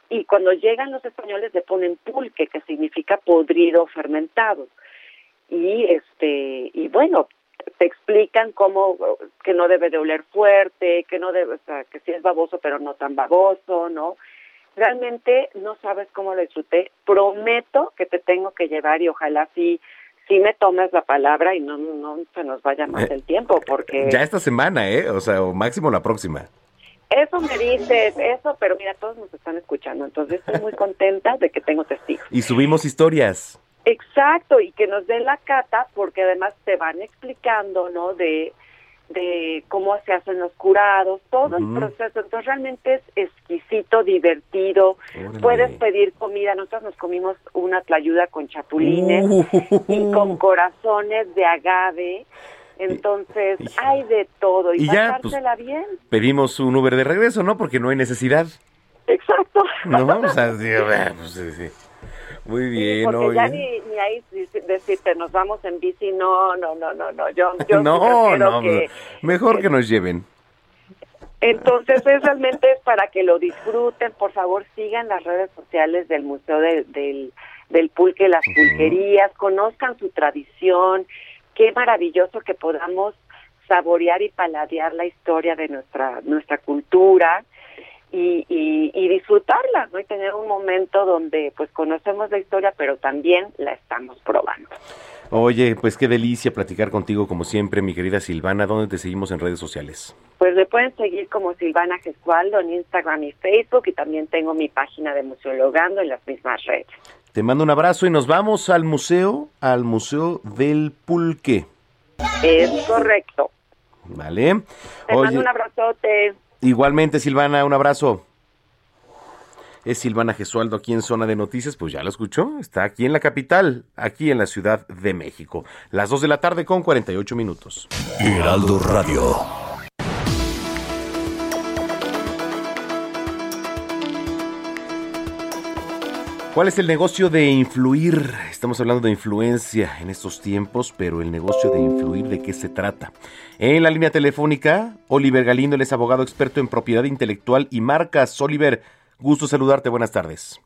y cuando llegan los españoles le ponen pulque, que significa podrido fermentado. Y este, y bueno, te explican cómo que no debe de oler fuerte, que no debe, o sea, que sí es baboso pero no tan baboso, ¿no? Realmente no sabes cómo lo disfruté. Prometo que te tengo que llevar y ojalá sí sí me tomes la palabra y no no se nos vaya más eh, el tiempo porque ya esta semana, ¿eh? O sea, o máximo la próxima. Eso me dices, eso, pero mira, todos nos están escuchando, entonces estoy muy contenta de que tengo testigos. Y subimos historias. Exacto, y que nos den la cata, porque además te van explicando, ¿no? De, de cómo se hacen los curados, todo el proceso. Entonces realmente es exquisito, divertido. Puedes pedir comida. Nosotros nos comimos una tlayuda con chapulines y con corazones de agave. Entonces hay de todo y, ya, pues, bien. Pedimos un Uber de regreso, ¿no? Porque no hay necesidad. Exacto. No, vamos a pues, sí, sí. Muy bien, porque ya ni, ni, ahí decirte nos vamos en bici, no, no, no, no, no, yo, yo no, no, que, mejor que, nos lleven. Entonces es realmente es para que lo disfruten, por favor sigan las redes sociales del Museo del, del Pulque, las pulquerías, conozcan su tradición, qué maravilloso que podamos saborear y paladear la historia de nuestra nuestra cultura y, y, disfrutarla, ¿no? Y tener un momento donde pues conocemos la historia, pero también la estamos probando. Oye, pues qué delicia platicar contigo como siempre, mi querida Silvana. ¿Dónde te seguimos en redes sociales? Pues me pueden seguir como Silvana Gesualdo en Instagram y Facebook y también tengo mi página de Museologando en las mismas redes. Te mando un abrazo y nos vamos al museo, al Museo del Pulque. Es correcto. Vale. Te mando un abrazote. Igualmente, Silvana, un abrazo. Es Silvana Gesualdo aquí en Zona de Noticias, pues ya lo escuchó, está aquí en la capital, aquí en la Ciudad de México. Las 2 de la tarde con 48 minutos. Heraldo Radio. ¿Cuál es el negocio de influir? Estamos hablando de influencia en estos tiempos, pero el negocio de influir, ¿de qué se trata? En la línea telefónica, Oliver Galindo, él es abogado experto en propiedad intelectual y marcas. Oliver, gusto saludarte, buenas tardes.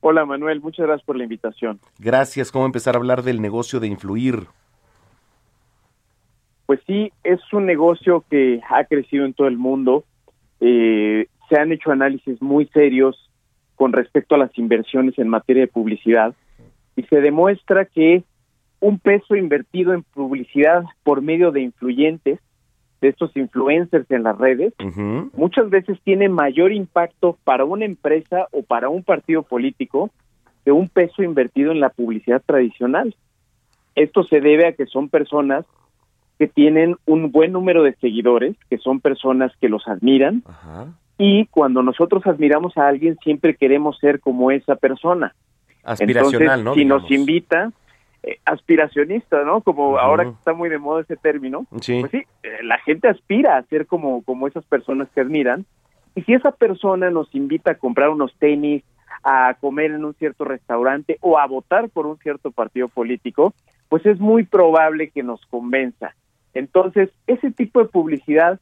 Hola Manuel, muchas gracias por la invitación. Gracias, ¿cómo empezar a hablar del negocio de influir? Pues sí, es un negocio que ha crecido en todo el mundo. Eh, se han hecho análisis muy serios con respecto a las inversiones en materia de publicidad y se demuestra que un peso invertido en publicidad por medio de influyentes, de estos influencers en las redes, muchas veces tiene mayor impacto para una empresa o para un partido político que un peso invertido en la publicidad tradicional. Esto se debe a que son personas que tienen un buen número de seguidores, que son personas que los admiran, y cuando nosotros admiramos a alguien siempre queremos ser como esa persona. Aspiracional, ¿no? Si nos invita, eh, aspiracionista, ¿no? Como ahora que está muy de moda ese término, sí. pues sí, eh, la gente aspira a ser como, como esas personas que admiran. Y si esa persona nos invita a comprar unos tenis, a comer en un cierto restaurante o a votar por un cierto partido político, pues es muy probable que nos convenza. Entonces, ese tipo de publicidad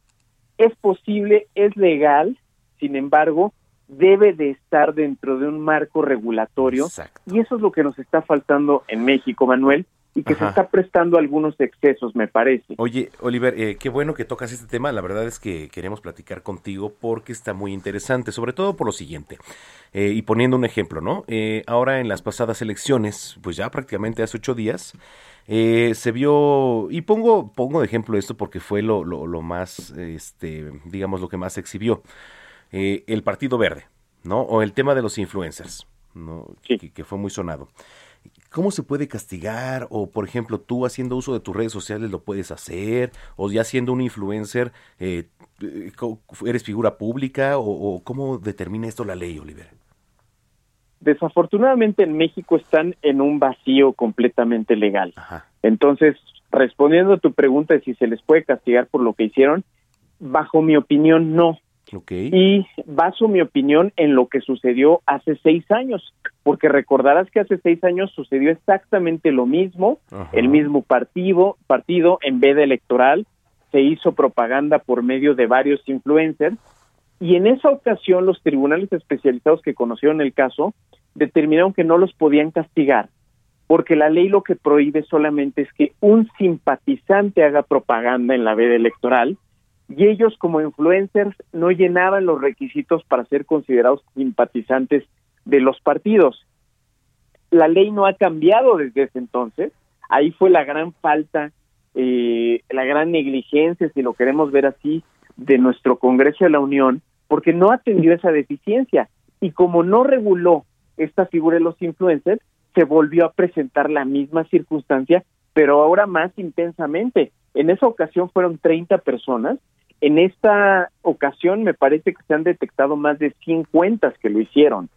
es posible, es legal, sin embargo, debe de estar dentro de un marco regulatorio y eso es lo que nos está faltando en México, Manuel, y que se está prestando algunos excesos, me parece. Oye, Oliver, eh, qué bueno que tocas este tema. La verdad es que queremos platicar contigo porque está muy interesante, sobre todo por lo siguiente. Eh, y poniendo un ejemplo, ¿no? Eh, ahora en las pasadas elecciones, pues ya prácticamente hace ocho días, se vio, y pongo, pongo de ejemplo esto porque fue lo, lo, lo más, este, digamos, lo que más se exhibió. El Partido Verde, ¿no? O el tema de los influencers, ¿no? Que, que, fue muy sonado. ¿Cómo se puede castigar? O, por ejemplo, tú haciendo uso de tus redes sociales lo puedes hacer, o ya siendo un influencer, eh, ¿eres figura pública? O, o, cómo determina esto la ley, Oliver? Desafortunadamente en México están en un vacío completamente legal. Ajá. Entonces, respondiendo a tu pregunta de si se les puede castigar por lo que hicieron, bajo mi opinión no. Okay. Y baso mi opinión en lo que sucedió hace seis años, porque recordarás que hace seis años sucedió exactamente lo mismo, Ajá. el mismo partido, partido en veda electoral, se hizo propaganda por medio de varios influencers, y en esa ocasión los tribunales especializados que conocieron el caso determinaron que no los podían castigar, porque la ley lo que prohíbe solamente es que un simpatizante haga propaganda en la veda electoral, y ellos como influencers no llenaban los requisitos para ser considerados simpatizantes de los partidos. La ley no ha cambiado desde ese entonces, ahí fue la gran falta, eh, la gran negligencia, si lo queremos ver así, de nuestro Congreso de la Unión, porque no atendió esa deficiencia y como no reguló esta figura de los influencers, se volvió a presentar la misma circunstancia, pero ahora más intensamente. En esa ocasión fueron 30 personas en esta ocasión me parece que se han detectado más de 100 cuentas que lo hicieron.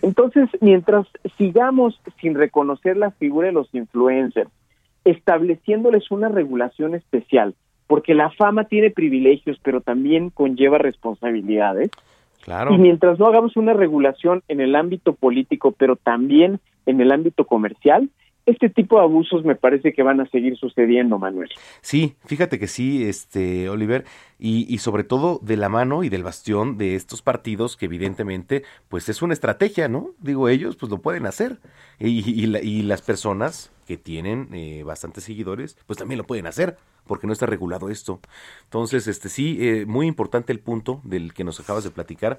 Entonces, mientras sigamos sin reconocer la figura de los influencers, estableciéndoles una regulación especial, porque la fama tiene privilegios, pero también conlleva responsabilidades. Claro. Y mientras no hagamos una regulación en el ámbito político, pero también en el ámbito comercial, este tipo de abusos me parece que van a seguir sucediendo, Manuel. Sí, fíjate que sí, este Oliver, y, y, sobre todo de la mano y del bastión de estos partidos que evidentemente, pues es una estrategia, ¿no? Digo, ellos pues lo pueden hacer y, y, la, y las personas que tienen eh, bastantes seguidores, pues también lo pueden hacer porque no está regulado esto. Entonces, este sí, eh, muy importante el punto del que nos acabas de platicar.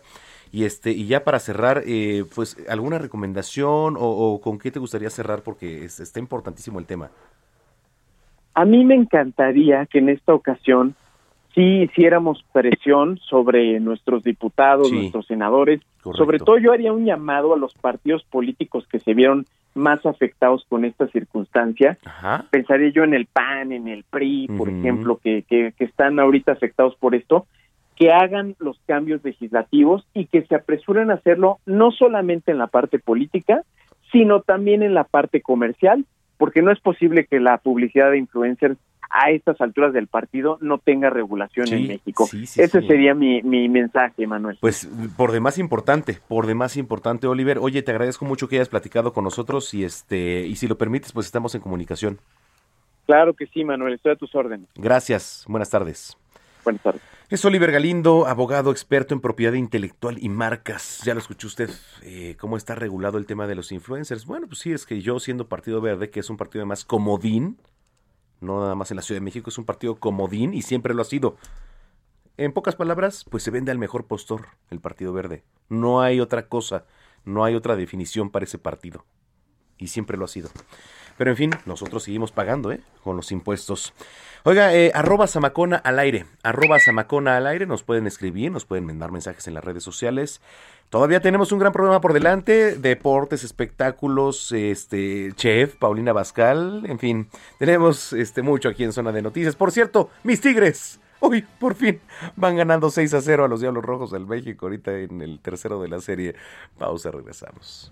Y este, y ya para cerrar, eh, pues, ¿alguna recomendación o, o, con qué te gustaría cerrar? Porque es, está importantísimo el tema. A mí me encantaría que en esta ocasión sí hiciéramos presión sobre nuestros diputados, Sí. nuestros senadores. Correcto. Sobre todo yo haría un llamado a los partidos políticos que se vieron más afectados con esta circunstancia. Ajá. Pensaría yo en el PAN, en el PRI, por ejemplo, que, que, que están ahorita afectados por esto, que hagan los cambios legislativos y que se apresuren a hacerlo no solamente en la parte política, sino también en la parte comercial, porque no es posible que la publicidad de influencers a estas alturas del partido no tenga regulación en México. Ese sería mi, mi mensaje, Manuel. Pues por demás importante, por demás importante, Oliver. Oye, te agradezco mucho que hayas platicado con nosotros y este y si lo permites, pues estamos en comunicación. Claro que sí, Manuel, estoy a tus órdenes. Gracias, buenas tardes. Buenas tardes. Es Oliver Galindo, abogado experto en propiedad intelectual y marcas. Ya lo escuchó usted, eh, cómo está regulado el tema de los influencers. Bueno, pues sí, es que yo siendo Partido Verde, que es un partido más comodín, no nada más en la Ciudad de México, es un partido comodín y siempre lo ha sido. En pocas palabras, pues se vende al mejor postor el Partido Verde. No hay otra cosa, no hay otra definición para ese partido. Y siempre lo ha sido. Pero en fin, nosotros seguimos pagando, ¿eh? Con los impuestos. Oiga, eh, arroba Samacona al aire. Arroba Samacona al aire. Nos pueden escribir, nos pueden mandar mensajes en las redes sociales. Todavía tenemos un gran programa por delante. Deportes, espectáculos, este, chef, Paulina Bascal. En fin, tenemos este, mucho aquí en Zona de Noticias. Por cierto, mis tigres. Uy, por fin van ganando 6 a 0 a los Diablos Rojos del México ahorita en el tercero de la serie. Pausa, regresamos.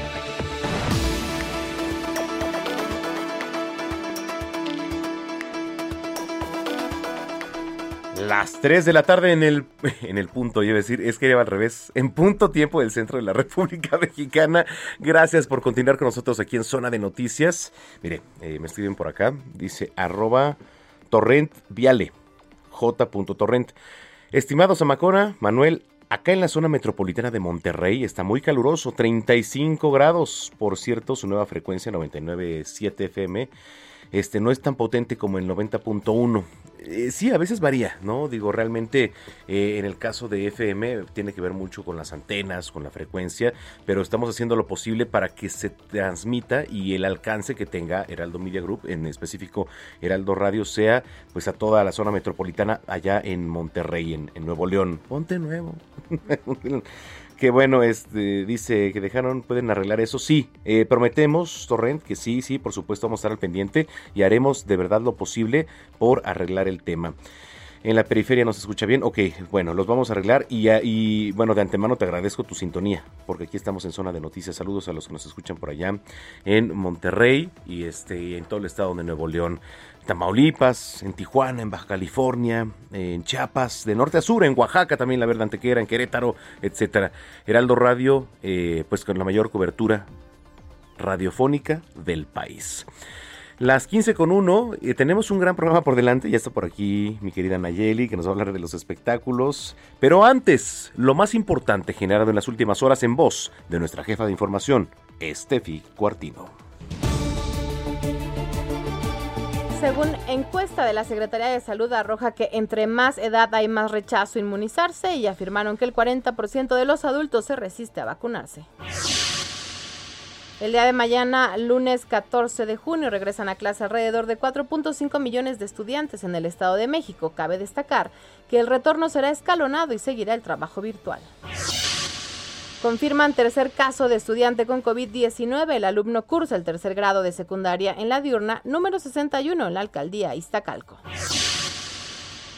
Las 3 de la tarde en el, en el punto, a decir, es que lleva al revés, en punto tiempo del centro de la República Mexicana. Gracias por continuar con nosotros aquí en Zona de Noticias. Mire, eh, me escriben por acá, dice arroba torrent viale, j.torrent. Estimado Zamacona, Manuel, acá en la zona metropolitana de Monterrey está muy caluroso, 35 grados. Por cierto, su nueva frecuencia 99.7 FM este no es tan potente como el 90.1. Eh, sí, a veces varía, ¿no? Digo, realmente eh, en el caso de FM tiene que ver mucho con las antenas, con la frecuencia, pero estamos haciendo lo posible para que se transmita y el alcance que tenga Heraldo Media Group, en específico Heraldo Radio, sea pues a toda la zona metropolitana allá en Monterrey, en, en Nuevo León. Ponte nuevo. que bueno, este, dice que dejaron, pueden arreglar eso. Sí, eh, prometemos, Torrent, que sí, sí, por supuesto vamos a estar al pendiente y haremos de verdad lo posible por arreglar el tema. En la periferia no se escucha bien. Ok, bueno, los vamos a arreglar y, y, bueno, de antemano te agradezco tu sintonía, porque aquí estamos en zona de noticias. Saludos a los que nos escuchan por allá en Monterrey y este en todo el estado de Nuevo León. Tamaulipas, en Tijuana, en Baja California, en Chiapas, de norte a sur, en Oaxaca también la Verde Antequera, en Querétaro, etcétera. Heraldo Radio, eh, pues con la mayor cobertura radiofónica del país. Las 15 con 1, eh, tenemos un gran programa por delante, ya está por aquí mi querida Nayeli, que nos va a hablar de los espectáculos. Pero antes, lo más importante generado en las últimas horas en voz de nuestra jefa de información, Estefi Cuartino. Según encuesta de la Secretaría de Salud arroja que entre más edad hay más rechazo a inmunizarse y afirmaron que el 40% de los adultos se resiste a vacunarse. El día de mañana, lunes 14 de junio, regresan a clase alrededor de 4.5 millones de estudiantes en el Estado de México. Cabe destacar que el retorno será escalonado y seguirá el trabajo virtual. Confirman tercer caso de estudiante con COVID-19. El alumno cursa el tercer grado de secundaria en la diurna número 61 en la alcaldía Iztacalco.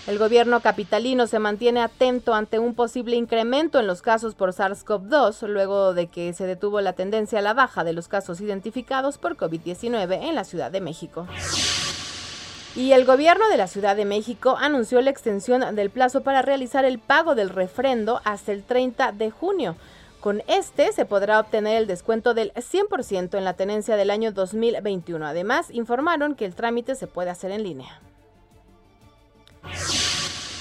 El gobierno capitalino se mantiene atento ante un posible incremento en los casos por SARS-CoV-2 luego de que se detuvo la tendencia a la baja de los casos identificados por COVID-19 en la Ciudad de México. Y el gobierno de la Ciudad de México anunció la extensión del plazo para realizar el pago del refrendo hasta el 30 de junio. Con este se podrá obtener el descuento del 100% en la tenencia del año 2021. Además, informaron que el trámite se puede hacer en línea.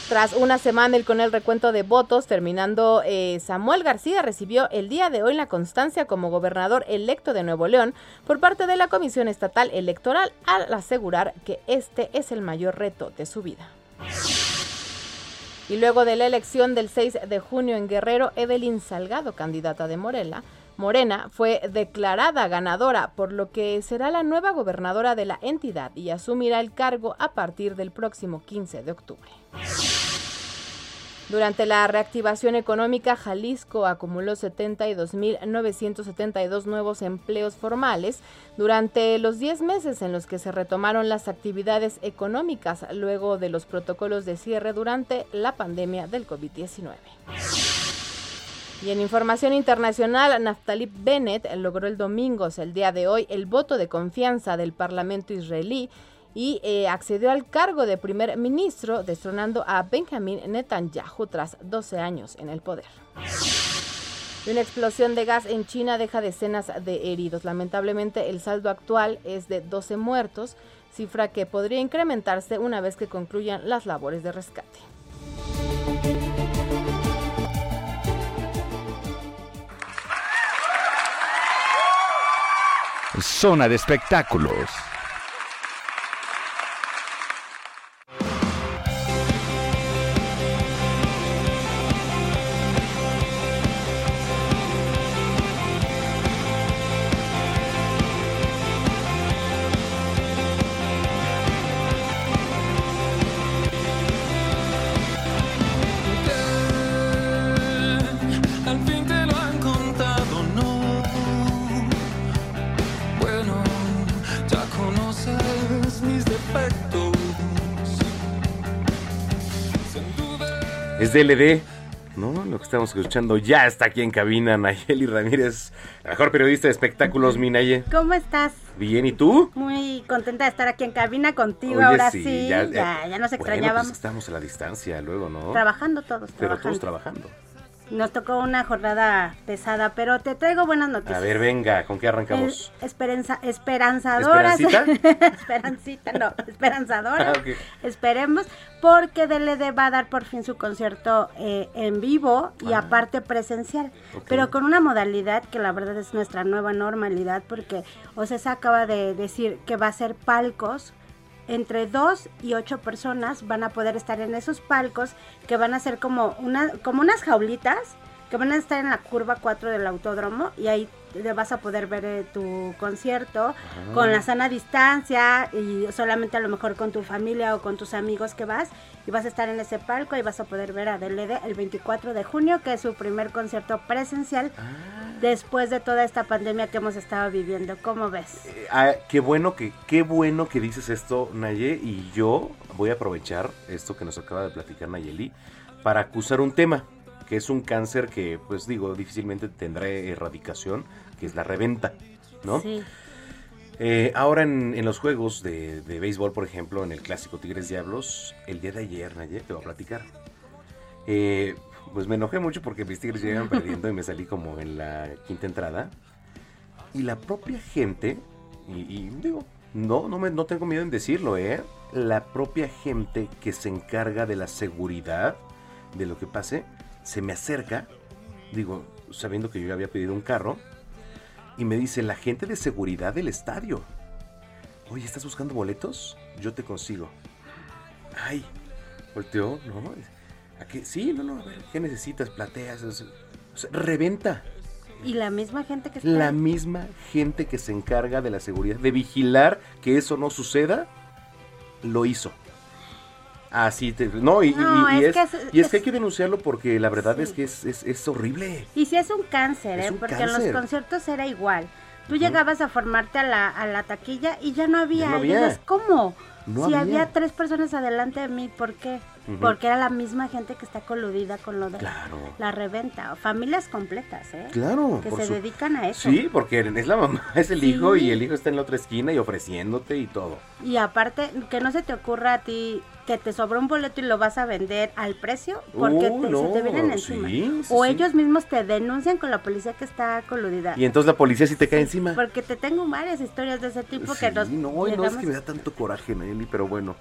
Tras una semana con el recuento de votos, terminando, eh, Samuel García recibió el día de hoy la constancia como gobernador electo de Nuevo León por parte de la Comisión Estatal Electoral al asegurar que este es el mayor reto de su vida. Y luego de la elección del 6 de junio en Guerrero, Evelyn Salgado, candidata de Morela, Morena fue declarada ganadora, por lo que será la nueva gobernadora de la entidad y asumirá el cargo a partir del próximo 15 de octubre. Durante la reactivación económica, Jalisco acumuló 72.972 nuevos empleos formales durante los 10 meses en los que se retomaron las actividades económicas luego de los protocolos de cierre durante la pandemia del COVID-19. Y en información internacional, Naftali Bennett logró el domingo, el día de hoy, el voto de confianza del Parlamento israelí y eh, accedió al cargo de primer ministro, destronando a Benjamin Netanyahu tras 12 años en el poder. una explosión de gas en China deja decenas de heridos. Lamentablemente, el saldo actual es de 12 muertos, cifra que podría incrementarse una vez que concluyan las labores de rescate. Zona de espectáculos. DLD. ¿no? Lo que estamos escuchando ya está aquí en cabina Nayeli Ramírez, mejor periodista de espectáculos, Minaye. ¿Cómo estás? Bien, ¿y tú? Muy contenta de estar aquí en cabina contigo, ahora sí, ya, ya, nos pues extrañábamos. estamos a la distancia luego, ¿no? Trabajando todos, Pero todos trabajando. Nos tocó una jornada pesada, pero te traigo buenas noticias. A ver, venga, ¿con qué arrancamos? esperanza, esperanzadoras. ¿Esperancita? Esperancita, no, esperanzadoras. Ah, Esperemos, porque DLD va a dar por fin su concierto eh, en vivo y ah. aparte presencial, pero con una modalidad que la verdad es nuestra nueva normalidad, porque Ocesa acaba de decir que va a ser palcos entre dos y ocho personas van a poder estar en esos palcos que van a ser como, una, como unas jaulitas que van a estar en la curva 4 del autódromo y ahí vas a poder ver eh, tu concierto con la sana distancia y solamente a lo mejor con tu familia o con tus amigos que vas y vas a estar en ese palco y vas a poder ver a DLD el 24 de junio que es su primer concierto presencial ah. después de toda esta pandemia que hemos estado viviendo. ¿Cómo ves? Eh, ah, qué bueno que qué bueno que dices esto, Naye, y yo voy a aprovechar esto que nos acaba de platicar Nayeli para acusar un tema que es un cáncer que, pues digo, difícilmente tendrá erradicación, que es la reventa, ¿no? Sí. Eh, ahora en, los juegos de, béisbol, por ejemplo, en el clásico Tigres Diablos, el día de ayer, ayer te voy a platicar. Eh, pues me enojé mucho porque mis Tigres llegan perdiendo y me salí como en la quinta entrada. Y la propia gente, y, digo, no, no, me, no tengo miedo en decirlo, ¿eh? La propia gente que se encarga de la seguridad de lo que pase, se me acerca, digo, sabiendo que yo había pedido un carro, y me dice, la gente de seguridad del estadio. Oye, ¿estás buscando boletos? Yo te consigo. Ay, volteó, ¿no? ¿A qué? Sí, no, no, a ver, ¿qué necesitas? Plateas, reventa. Y la misma gente que está La misma gente que se encarga de la seguridad, de vigilar que eso no suceda, lo hizo. Así, te, no, y, es, y es, que hay que denunciarlo porque la verdad es que es, es, horrible. Y si es un cáncer, ¿eh? porque en los conciertos era igual. Tú llegabas a formarte a la, a la taquilla y ya no había. No había. ¿Cómo? si había. tres personas adelante de mí, ¿por qué? Porque era la misma gente que está coludida con lo de la reventa. Familias completas, ¿eh? Claro. Que se dedican a eso. Sí, porque es la mamá, es el hijo y el hijo está en la otra esquina y ofreciéndote y todo. Y aparte, que no se te ocurra a ti que te sobra un boleto y lo vas a vender al precio porque se te vienen encima. o ellos mismos te denuncian con la policía que está coludida. Y entonces la policía sí te cae encima. Porque te tengo varias historias de ese tipo que nos... No, no es que me da tanto coraje, Nelly, pero bueno,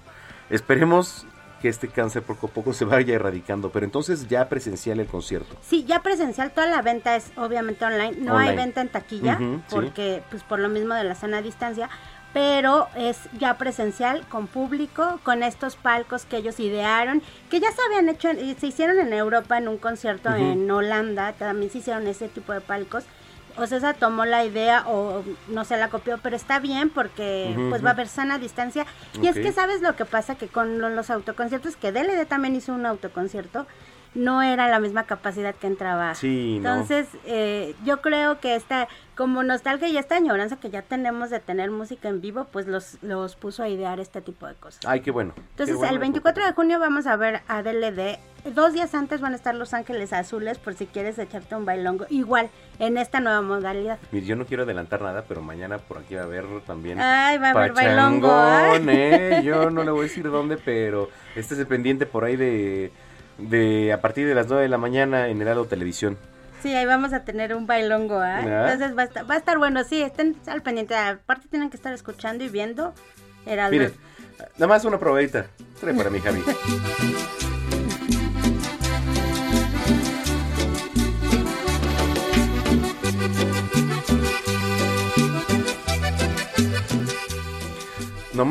esperemos que este cáncer poco a poco se vaya erradicando, pero entonces ya presencial el concierto. Sí, ya presencial, toda la venta es obviamente online, no hay venta en taquilla, porque pues por lo mismo de la sana distancia, pero es ya presencial con público, con estos palcos que ellos idearon, que ya se habían hecho, se hicieron en Europa en un concierto en Holanda, también se hicieron ese tipo de palcos. Ocesa tomó la idea o no se la copió, pero está bien porque pues va a haber sana distancia. Y es que sabes lo que pasa que con lo- los autoconciertos, que DLD también hizo un autoconcierto, no era la misma capacidad que entraba. Sí, no. Entonces, eh, yo creo que esta, como nostalgia y esta añoranza que ya tenemos de tener música en vivo, pues los, los puso a idear este tipo de cosas. Ay, qué bueno. Entonces, Qué bueno. el 24 de junio vamos a ver a DLD. Dos días antes van a estar Los Ángeles Azules por si quieres echarte un bailongo. Igual, en esta nueva modalidad. Mire, Yo no quiero adelantar nada, pero mañana por aquí va a haber también. Ay, va a haber bailongo. ¿eh? Yo no le voy a decir dónde, pero este es el pendiente por ahí de, de a partir de las 9 de la mañana en Heraldo Televisión. Sí, ahí vamos a tener un bailongo. ¿ah? ¿Ah? Entonces va a, estar, va a estar bueno. Sí, estén al pendiente. Aparte, tienen que estar escuchando y viendo Heraldo. Mire, nada más una probadita. Trae para mí, Javi. No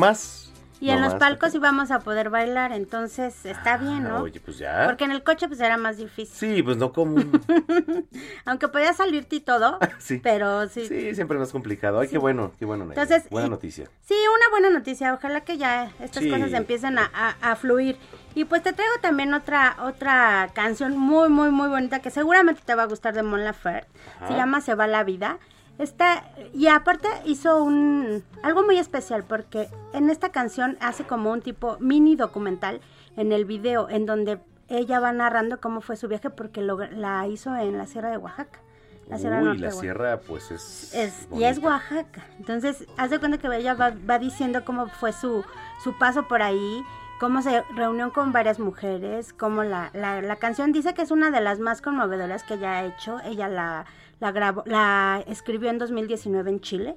Y en los palcos sí vamos a poder bailar, entonces está bien, ¿no? Oye, pues ya. Porque en el coche pues era más difícil. Sí, pues no como. Aunque podía salirte y todo, Sí. pero sí. Sí, siempre más complicado. Ay, qué bueno, qué bueno. Entonces, Buena y- noticia. Sí, una buena noticia. Ojalá que ya estas Sí. cosas empiecen a, a- a fluir. Y pues te traigo también otra otra canción muy, muy, muy bonita que seguramente te va a gustar de Mon Laferte. Se llama Se va la vida. Esta, y aparte hizo un algo muy especial porque en esta canción hace como un tipo mini documental en el video en donde ella va narrando cómo fue su viaje porque lo, la hizo en la Sierra de Oaxaca. La Sierra Uy, Norte la de sierra, pues es. Es, y es Oaxaca. Entonces, haz de cuenta que ella va, va diciendo cómo fue su, su paso por ahí, cómo se reunió con varias mujeres, cómo la, la, la canción dice que es una de las más conmovedoras que ella ha hecho. Ella la, la grabó, la escribió en 2019 en Chile,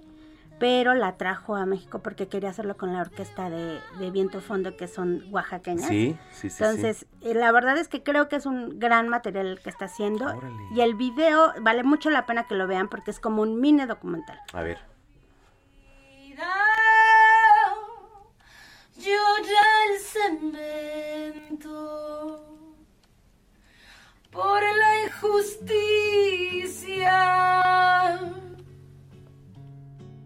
pero la trajo a México porque quería hacerlo con la orquesta de, de Viento Fondo, que son oaxaqueñas. Sí, sí, sí. Entonces, eh, la verdad es que creo que es un gran material el que está haciendo. Y el video vale mucho la pena que lo vean porque es como un mini documental. A ver. llora el cemento por la injusticia.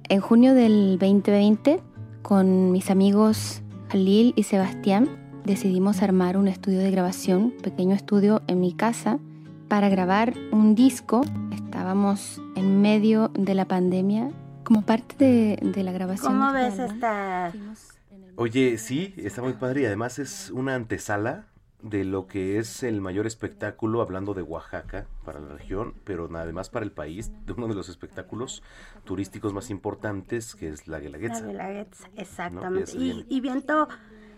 En junio del 2020, con mis amigos Jalil y Sebastián, decidimos armar un estudio de grabación, pequeño estudio en mi casa, para grabar un disco. Estábamos en medio de la pandemia. Como parte de, de la grabación. ¿Cómo ves esta? Oye, sí, está muy padre y además es una antesala de lo que es el mayor espectáculo, hablando de Oaxaca para la región, pero además para el país, de uno de los espectáculos turísticos más importantes, que es la Guelaguetza. La exactamente. Y Viento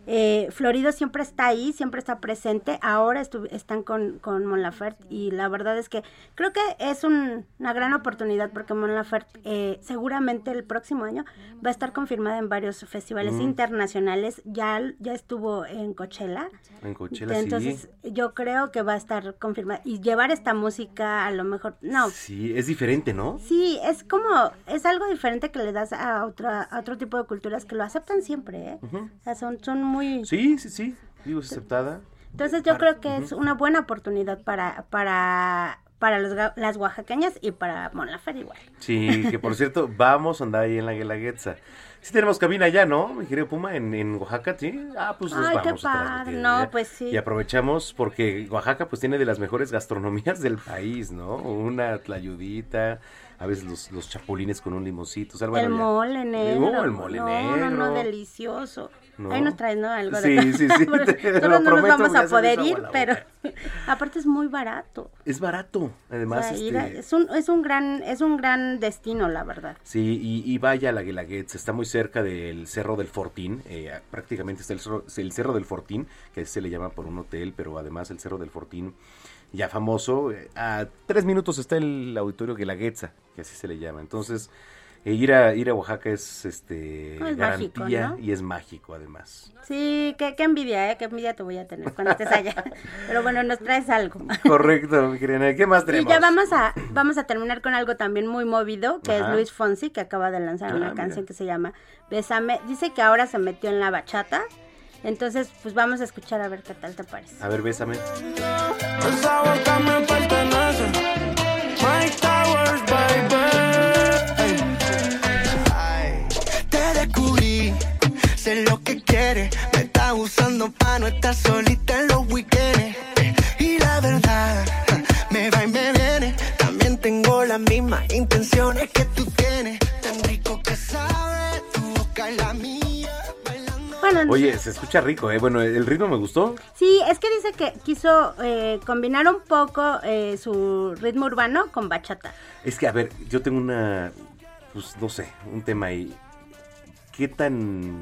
eh, Florido siempre está ahí, siempre está presente. Ahora están con, con Mon Laferte y la verdad es que creo que es un- una gran oportunidad porque Mon Laferte eh, seguramente el próximo año va a estar confirmada en varios festivales Mm. internacionales. Ya, ya estuvo en Coachella. En Coachella, Entonces sí. yo creo que va a estar confirmada. Y llevar esta música a lo mejor... No, Sí, es diferente, ¿no? Sí, es como, es algo diferente que le das a, otra, a otro tipo de culturas que lo aceptan siempre, ¿eh? O sea, son, son muy... Sí, sí, sí. Digo, es aceptada. Entonces yo creo que es una buena oportunidad para, para, para los las oaxaqueñas y para Mon Laferte igual. Sí, que por cierto, vamos a andar ahí en la Guelaguetza. Sí tenemos cabina ya, ¿no, mi querido Puma, en, en Oaxaca, sí? Ah, pues nos Ay, qué vamos a padre. No, pues sí. Y aprovechamos porque Oaxaca pues tiene de las mejores gastronomías del país, ¿no? Una tlayudita, a veces los, los chapulines con un limoncito. o sea, bueno, el ya. mole negro. Oh, el mole no, negro. No, no, delicioso. No. Ahí nos traes, ¿no? Algo Sí, de sí, sí, te nosotros no nos vamos a poder ir, pero aparte es muy barato. Es barato, además. O sea, ir a- este, es un es un gran es un gran destino, la verdad. Sí, y, y vaya la Guelaguetza, está muy cerca del Cerro del Fortín, eh, prácticamente está el cerro, el Cerro del Fortín, que se le llama por un hotel, pero además el Cerro del Fortín, ya famoso, eh, a tres minutos está el auditorio Guelaguetza, que así se le llama, entonces eh, ir, a, ir a Oaxaca es este No, es garantía mágico, ¿no? y es mágico además. Sí, qué, qué envidia, ¿eh? Qué envidia te voy a tener cuando estés allá. Pero bueno, nos traes algo. Correcto, mi querida ¿qué más Y tenemos? ya vamos a, vamos a terminar con algo también muy movido, que Ajá. es Luis Fonsi, que acaba de lanzar Ah, una mira. canción que se llama Bésame. Dice que ahora se metió en la bachata. Entonces, pues vamos a escuchar a ver qué tal te parece. A ver, bésame. Sé lo que quiere. Me está usando pa' no estar solita en los weekends. Y la verdad, me va y me viene. También tengo las mismas intenciones que tú tienes. Tan rico que sabe tu boca y la mía. Bueno, Oye, se escucha rico, ¿eh? Bueno, el ritmo me gustó. Sí, es que dice que quiso eh, combinar un poco eh, su ritmo urbano con bachata. Es que, a ver, yo tengo una, pues no sé, un tema ahí. ¿Qué tan,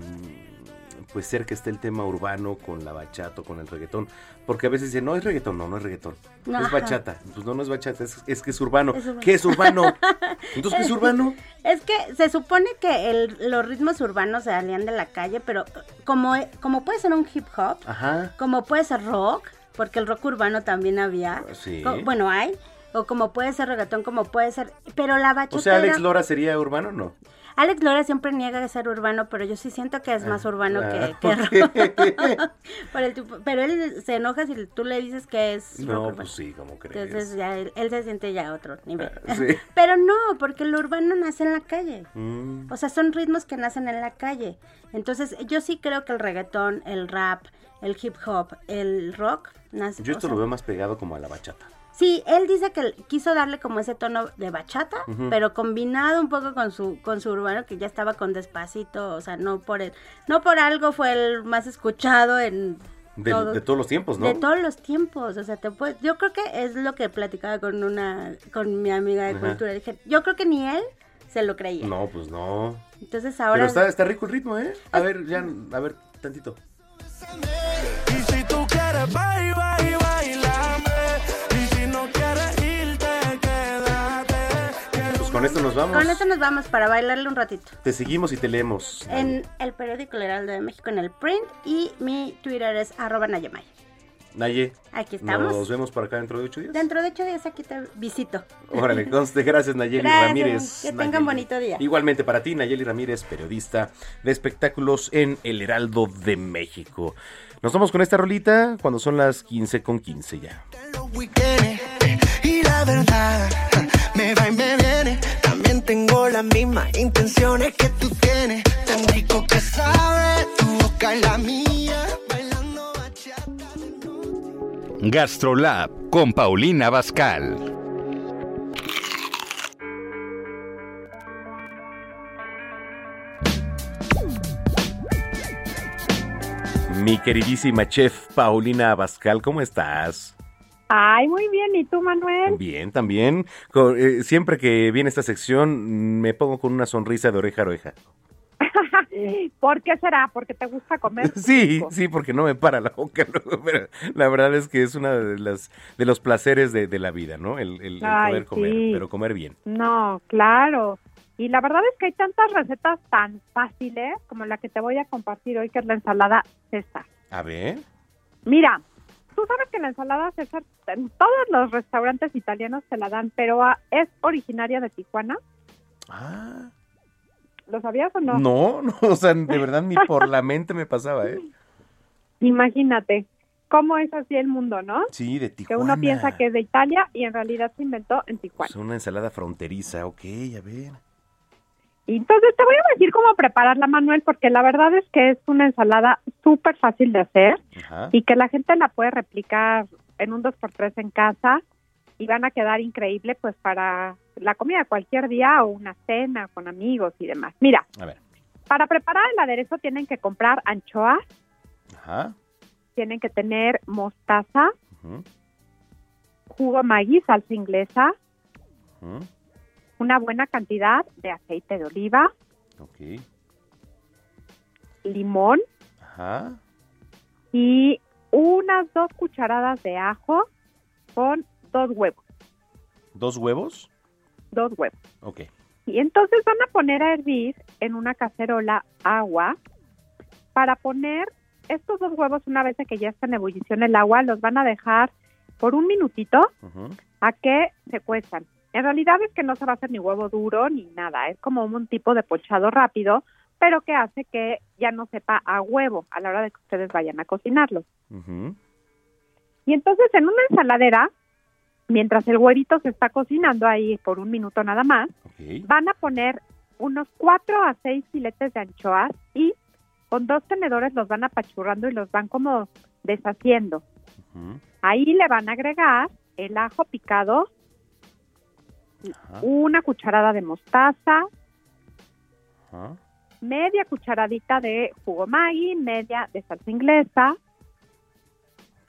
pues cerca está el tema urbano con la bachata, o con el reggaetón? Porque a veces dicen, no es reggaetón, no, no es reggaetón. Es bachata. Pues no, no es bachata, es, es que es urbano. Es urbano. ¿Qué es urbano? Entonces, ¿qué es urbano? Es que se supone que el- los ritmos urbanos se salían de la calle, pero como, como puede ser un hip hop, Ajá. como puede ser rock, porque el rock urbano también había, Sí. co- bueno, hay, o como puede ser reggaetón, como puede ser, pero la bachata O sea, Alex Lora sería urbano, ¿no? Alex Lora siempre niega de ser urbano, pero yo sí siento que es más urbano ah, que, que ok. rock. Por el tipo- pero él se enoja si tú le dices que es No, urbano. pues sí, ¿cómo crees? Entonces ya él, él se siente ya a otro nivel. sí. Pero no, porque el urbano nace en la calle. Mm. O sea, son ritmos que nacen en la calle. Entonces, yo sí creo que el reggaetón, el rap, el hip hop, el rock, nace. Yo esto sea, lo veo más pegado como a la bachata. Sí, él dice que quiso darle como ese tono de bachata, pero combinado un poco con su con su urbano que ya estaba con despacito, o sea, no por el, no por algo fue el más escuchado en De, todo- de todos los tiempos, ¿no? de todos los tiempos, o sea, te puede- yo creo que es lo que platicaba con una con mi amiga de Ajá. cultura, dije, yo creo que ni él se lo creía. No, pues no. Entonces ahora Pero está, está rico el ritmo, ¿eh? A ver, ya, a ver, tantito. Y si tú quieres, bye, bye, Pues con esto nos vamos. con esto nos vamos para bailarle un ratito. Te seguimos y te leemos. En el periódico El Heraldo de México en el print y mi Twitter es arroba Nayamay. Naye. Aquí estamos. Nos vemos por acá dentro de ocho días. Dentro de ocho días aquí te visito. Órale, conste, gracias Nayeli Gracias, Ramírez. que tengan Nayeli. bonito día. Igualmente para ti, Nayeli Ramírez, periodista de espectáculos en El Heraldo de México. Nos vamos con esta rolita cuando son las 15 con 15 ya. La verdad, me va y me viene. También tengo las mismas intenciones que tú tienes. Tan rico que sabe tu boca y la mía. Bailando bachata. Gastrolab con Paulina Bascal. Mi queridísima chef Paulina Abascal, ¿cómo estás? Ay, muy bien. ¿Y tú, Manuel? Bien, también. Eh, siempre que viene esta sección me pongo con una sonrisa de oreja a oreja. ¿Por qué será? ¿Porque te gusta comer? Sí, sí, porque no me para la boca pero la verdad es que es una de las de los placeres de, de la vida, ¿no? El, el- el Ay, poder comer, sí. pero comer bien. No, claro. Y la verdad es que hay tantas recetas tan fáciles como la que te voy a compartir hoy, que es la ensalada César. A ver. Mira, tú sabes que la ensalada César en todos los restaurantes italianos te la dan, pero ah, es originaria de Tijuana. Ah. ¿Lo sabías o no? No, no, o sea, de verdad ni por la mente me pasaba, ¿eh? Imagínate cómo es así el mundo, ¿no? Sí, de Que Tijuana. uno piensa que es de Italia y en realidad se inventó en Tijuana. Es una ensalada fronteriza, ok, a ver. Entonces te voy a decir cómo prepararla, Manuel, porque la verdad es que es una ensalada súper fácil de hacer Ajá. y que la gente la puede replicar en un 2x3 en casa y van a quedar increíble pues para la comida cualquier día o una cena con amigos y demás. Mira, A ver. para preparar el aderezo tienen que comprar anchoas, Ajá. tienen que tener mostaza, ujú, jugo Maggi, salsa inglesa, una buena cantidad de aceite de oliva, Ok. limón Ajá. y unas dos cucharadas de ajo con dos huevos, ¿Dos huevos? dos huevos. Ok. Y entonces van a poner a hervir en una cacerola agua para poner estos dos huevos una vez que ya está en ebullición el agua, los van a dejar por un minutito a que se cuezan. En realidad es que no se va a hacer ni huevo duro ni nada, es como un tipo de pochado rápido, pero que hace que ya no sepa a huevo a la hora de que ustedes vayan a cocinarlos. ujú. Y entonces en una ensaladera, mientras el huevito se está cocinando ahí por un minuto nada más, van a poner unos cuatro a seis filetes de anchoas y con dos tenedores los van apachurrando y los van como deshaciendo. Ahí le van a agregar el ajo picado, una cucharada de mostaza, media cucharadita de jugo Maggi, media de salsa inglesa,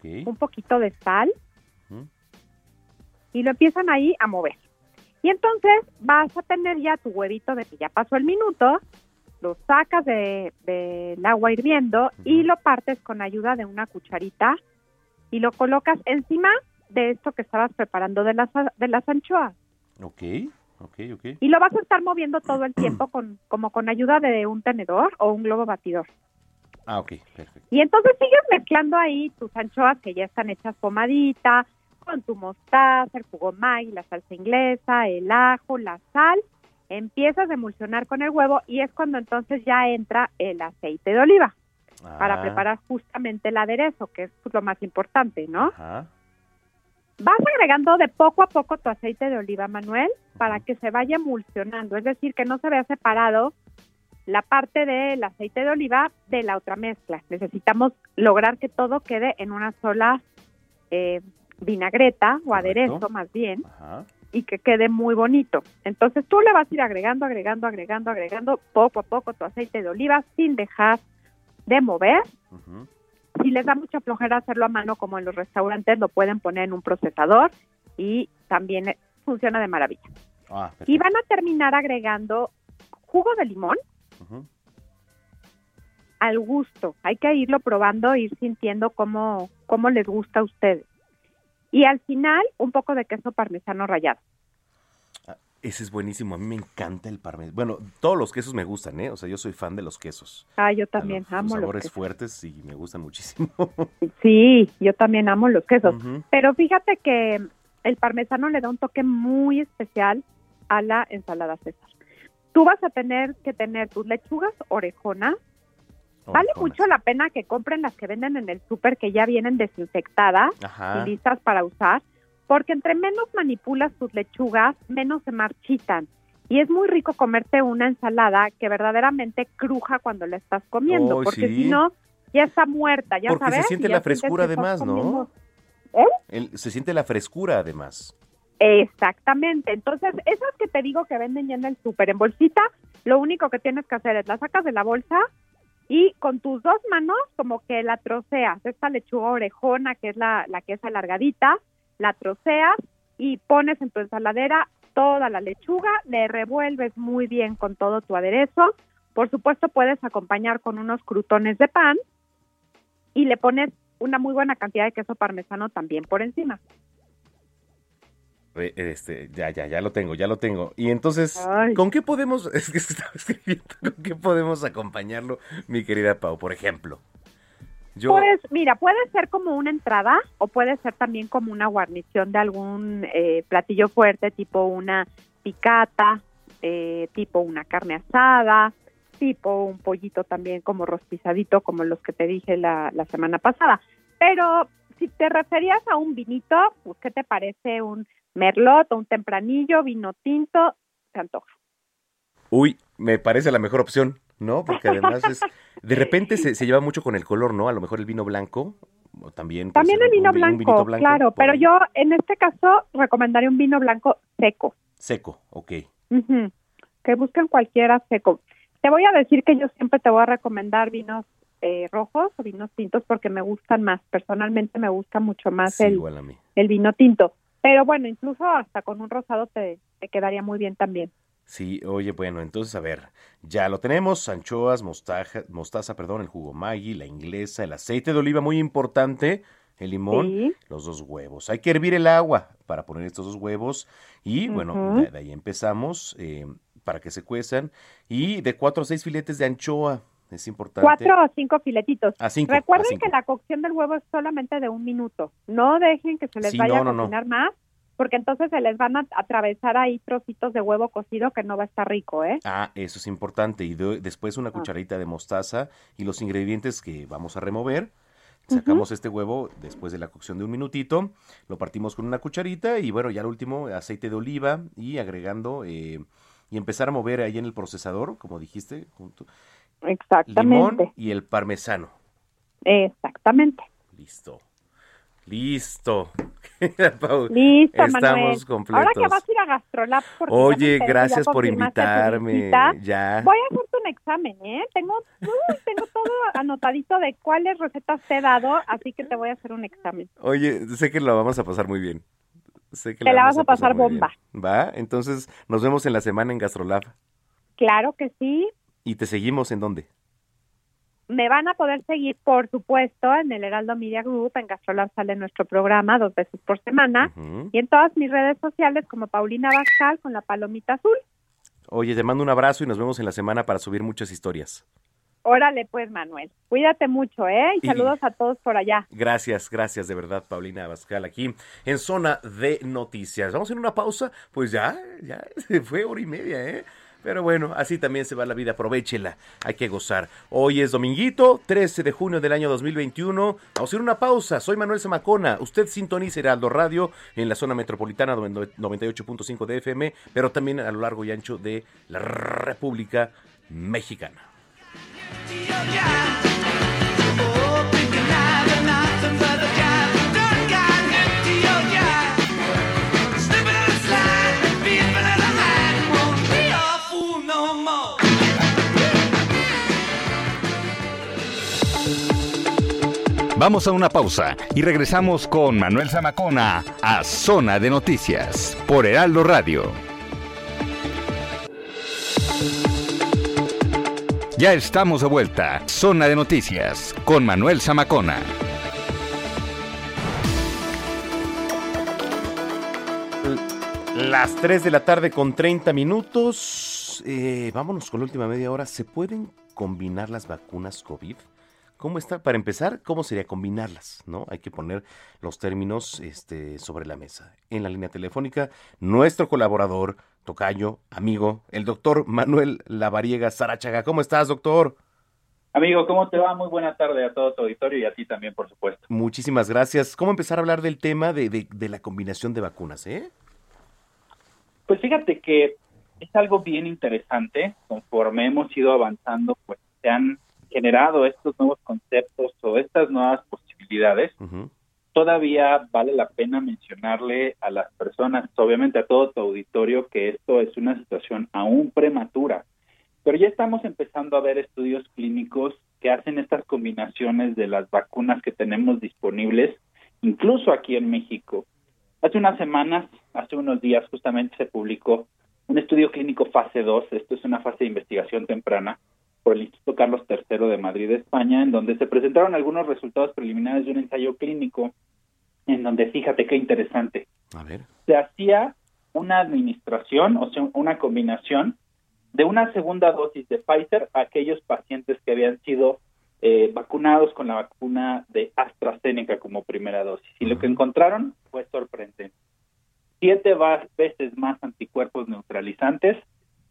un poquito de sal. Y lo empiezan ahí a mover. Y entonces vas a tener ya tu huevito de que ya pasó el minuto, lo sacas del de, del agua hirviendo y lo partes con ayuda de una cucharita y lo colocas encima de esto que estabas preparando de las, de las anchoas. Ok, ok, ok. Y lo vas a estar moviendo todo el tiempo con, como con ayuda de un tenedor o un globo batidor. Ah, ok, perfecto. Y entonces sigues mezclando ahí tus anchoas que ya están hechas pomadita, con tu mostaza, el jugo Maggi, la salsa inglesa, el ajo, la sal. Empiezas a emulsionar con el huevo y es cuando entonces ya entra el aceite de oliva para Ah. preparar justamente el aderezo, que es pues, lo más importante, ¿no? Ajá. Vas agregando de poco a poco tu aceite de oliva, Manuel, para que se vaya emulsionando, es decir, que no se vea separado la parte del aceite de oliva de la otra mezcla. Necesitamos lograr que todo quede en una sola eh, vinagreta o aderezo, más bien, Ajá. y que quede muy bonito. Entonces tú le vas a ir agregando, agregando, agregando, agregando poco a poco tu aceite de oliva sin dejar de mover. Si les da mucha flojera hacerlo a mano como en los restaurantes, lo pueden poner en un procesador y también eh, funciona de maravilla. Ah, Y van a terminar agregando jugo de limón al gusto. Hay que irlo probando, ir sintiendo cómo, cómo les gusta a ustedes. Y al final, un poco de queso parmesano rallado. Ese es buenísimo, a mí me encanta el parmesano. Bueno, todos los quesos me gustan, ¿eh? O sea, yo soy fan de los quesos. Ah, yo también Los amo los sabores quesos. fuertes y me gustan muchísimo. Sí, yo también amo los quesos. Pero fíjate que el parmesano le da un toque muy especial a la ensalada César. Tú vas a tener que tener tus lechugas orejonas. Vale mucho la pena que compren las que venden en el súper que ya vienen desinfectadas Ajá. y listas para usar, porque entre menos manipulas tus lechugas, menos se marchitan. Y es muy rico comerte una ensalada que verdaderamente cruja cuando la estás comiendo, porque sí. si no, ya está muerta, ya Porque sabes. se siente y ya la frescura además, ¿no? ¿Eh? El- se siente la frescura además. Exactamente. Entonces, esas que te digo que venden ya en el súper en bolsita, lo único que tienes que hacer es la sacas de la bolsa y con tus dos manos como que la troceas. Esta lechuga orejona, que es la, la que es alargadita, la troceas y pones en tu ensaladera toda la lechuga, le revuelves muy bien con todo tu aderezo. Por supuesto, puedes acompañar con unos crutones de pan y le pones una muy buena cantidad de queso parmesano también por encima. Eh, Este, ya, ya, ya lo tengo, ya lo tengo. Y entonces, ¿con qué podemos, es que estaba escribiendo, ¿con qué podemos acompañarlo, mi querida Pau, por ejemplo? Yo, Pues mira, puede ser como una entrada o puede ser también como una guarnición de algún eh, platillo fuerte, tipo una picata, eh, tipo una carne asada, tipo un pollito también como rostizadito, como los que te dije la, la semana pasada. Pero si te referías a un vinito, pues ¿qué te parece un merlot o un tempranillo, vino tinto? Se antoja. uy, me parece la mejor opción, ¿no? Porque además es, de repente se, se lleva mucho con el color, ¿no? A lo mejor el vino blanco, o también. También el vino un vi- un blanco, claro, pero ahí. yo en este caso recomendaría un vino blanco seco. Seco, ok. Que busquen cualquiera seco. Te voy a decir que yo siempre te voy a recomendar vinos eh, rojos o vinos tintos porque me gustan más. Personalmente me gusta mucho más Sí, el, el vino tinto. Pero bueno, incluso hasta con un rosado te, te quedaría muy bien también. Sí, oye, bueno, entonces a ver, ya lo tenemos, anchoas, mostaza, mostaza, perdón, el jugo Maggi, la inglesa, el aceite de oliva, muy importante, el limón, Sí. los dos huevos. Hay que hervir el agua para poner estos dos huevos y bueno, de, de ahí empezamos eh, para que se cuezan y de cuatro a seis filetes de anchoa, es importante. Cuatro o cinco filetitos. A cinco, a Recuerden cinco. que la cocción del huevo es solamente de un minuto. No dejen que se les Sí, vaya no, a no, no. cocinar más, porque entonces se les van a atravesar ahí trocitos de huevo cocido que no va a estar rico, ¿eh? Ah, eso es importante. Y de- después Ah. una cucharita de mostaza y los ingredientes que vamos a remover. Sacamos este huevo después de la cocción de un minutito, lo partimos con una cucharita y bueno, ya lo último, aceite de oliva y agregando eh, y empezar a mover ahí en el procesador, como dijiste, junto. Exactamente. limón y el parmesano. Exactamente. Listo. Listo. Listo, Estamos Manuel. completos. Ahora que vas a ir a Gastrolab, Oye, gracias por invitarme. Ya. Voy a hacerte un examen, ¿eh? Tengo, uy, tengo todo anotadito de cuáles recetas te he dado, así que te voy a hacer un examen. Oye, sé que lo vamos a pasar muy bien. Sé que Te la vas a pasar bomba. bien. ¿Va? Entonces, nos vemos en la semana en Gastrolab. Claro que sí. ¿Y te seguimos en dónde? Me van a poder seguir, por supuesto, en el Heraldo Media Group, en Gastrolab sale nuestro programa dos veces por semana, y en todas mis redes sociales como Paulina Bascal con la palomita azul. Oye, te mando un abrazo y nos vemos en la semana para subir muchas historias. Órale pues, Manuel. Cuídate mucho, ¿eh? Y Y- saludos a todos por allá. Gracias, gracias de verdad, Paulina Abascal, aquí en Zona de Noticias. Vamos a una pausa, pues ya, ya se fue hora y media, ¿eh? Pero bueno, así también se va la vida, aprovechela, hay que gozar. Hoy es dominguito, 13 de junio del año 2021. Vamos a ir una pausa, soy Manuel Zamacona. Usted sintoniza Heraldo Radio en la zona metropolitana 98.5 de FM, pero también a lo largo y ancho de la República Mexicana. Vamos a una pausa y regresamos con Manuel Zamacona a Zona de Noticias por Heraldo Radio. Ya estamos de vuelta. Zona de Noticias con Manuel Zamacona. Las 3 de la tarde con 30 minutos. Eh, vámonos con la última media hora. ¿Se pueden combinar las vacunas COVID? ¿Cómo está? Para empezar, ¿cómo sería combinarlas? ¿No? Hay que poner los términos este, sobre la mesa. En la línea telefónica, nuestro colaborador, tocayo, amigo, el doctor Manuel Lavariega Sarachaga. ¿Cómo estás, doctor? Amigo, ¿cómo te va? Muy buena tarde a todo tu auditorio y a ti también, por supuesto. Muchísimas gracias. ¿Cómo empezar a hablar del tema de, de- de la combinación de vacunas, eh? Pues fíjate que es algo bien interesante. Conforme hemos ido avanzando, pues se han generado estos nuevos conceptos o estas nuevas posibilidades. Todavía vale la pena mencionarle a las personas, obviamente a todo tu auditorio, que esto es una situación aún prematura. Pero ya estamos empezando a ver estudios clínicos que hacen estas combinaciones de las vacunas que tenemos disponibles, incluso aquí en México. Hace unas semanas, hace unos días, justamente se publicó un estudio clínico fase 2, esto es una fase de investigación temprana, por el Instituto Carlos III de Madrid, España, en donde se presentaron algunos resultados preliminares de un ensayo clínico, en donde fíjate qué interesante. A ver. Se hacía una administración, o sea, una combinación de una segunda dosis de Pfizer a aquellos pacientes que habían sido eh, vacunados con la vacuna de AstraZeneca como primera dosis. Y lo que encontraron fue sorprendente. Siete veces más anticuerpos neutralizantes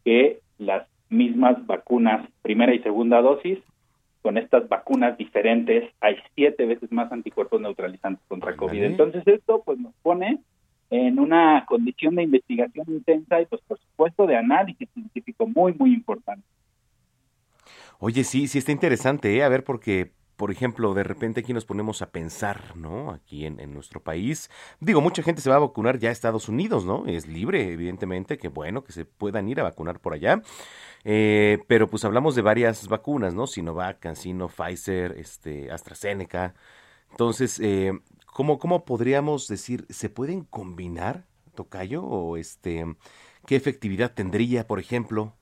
que las mismas vacunas primera y segunda dosis. Con estas vacunas diferentes hay siete veces más anticuerpos neutralizantes contra COVID. Entonces esto pues nos pone en una condición de investigación intensa y pues por supuesto de análisis científico muy muy importante. Oye, sí, sí está interesante, ¿eh? A ver, porque, por ejemplo, de repente aquí nos ponemos a pensar, ¿no? Aquí en, nuestro país. Digo, mucha gente se va a vacunar ya a Estados Unidos, ¿no? Es libre, evidentemente, que bueno, que se puedan ir a vacunar por allá. Eh, pero pues hablamos de varias vacunas, ¿no? Sinovac, CanSino, Pfizer, este, AstraZeneca. Entonces, eh, ¿cómo, ¿cómo podríamos decir, se pueden combinar, Tocayo? O este, ¿qué efectividad tendría, por ejemplo?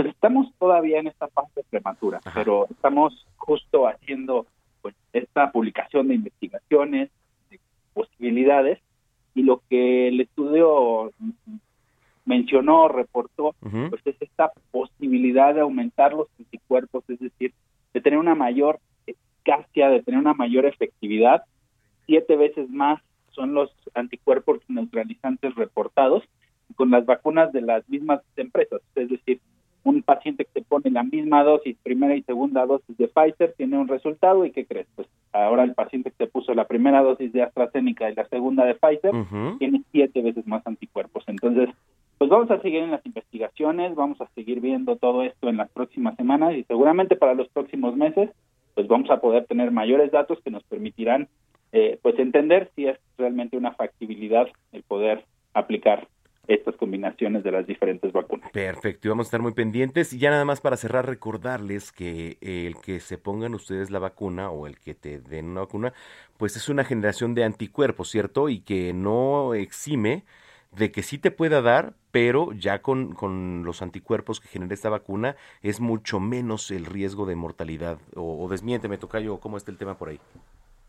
Pues estamos todavía en esta fase prematura, pero estamos justo haciendo pues esta publicación de investigaciones, de posibilidades, y lo que el estudio mencionó, reportó, pues es esta posibilidad de aumentar los anticuerpos, es decir, de tener una mayor eficacia, de tener una mayor efectividad, siete veces más son los anticuerpos neutralizantes reportados con las vacunas de las mismas empresas, es decir, un paciente que se pone la misma dosis, primera y segunda dosis de Pfizer, tiene un resultado y ¿qué crees? Pues ahora el paciente que se puso la primera dosis de AstraZeneca y la segunda de Pfizer tiene siete veces más anticuerpos. Entonces, pues vamos a seguir en las investigaciones, vamos a seguir viendo todo esto en las próximas semanas y seguramente para los próximos meses, pues vamos a poder tener mayores datos que nos permitirán eh, pues entender si es realmente una factibilidad el poder aplicar estas combinaciones de las diferentes vacunas. Perfecto, y vamos a estar muy pendientes. Y ya nada más para cerrar, recordarles que el que se pongan ustedes la vacuna o el que te den una vacuna, pues es una generación de anticuerpos, ¿cierto? Y que no exime de que sí te pueda dar, pero ya con, con los anticuerpos que genera esta vacuna es mucho menos el riesgo de mortalidad. O, o desmiénteme, Tocayo, ¿cómo está el tema por ahí?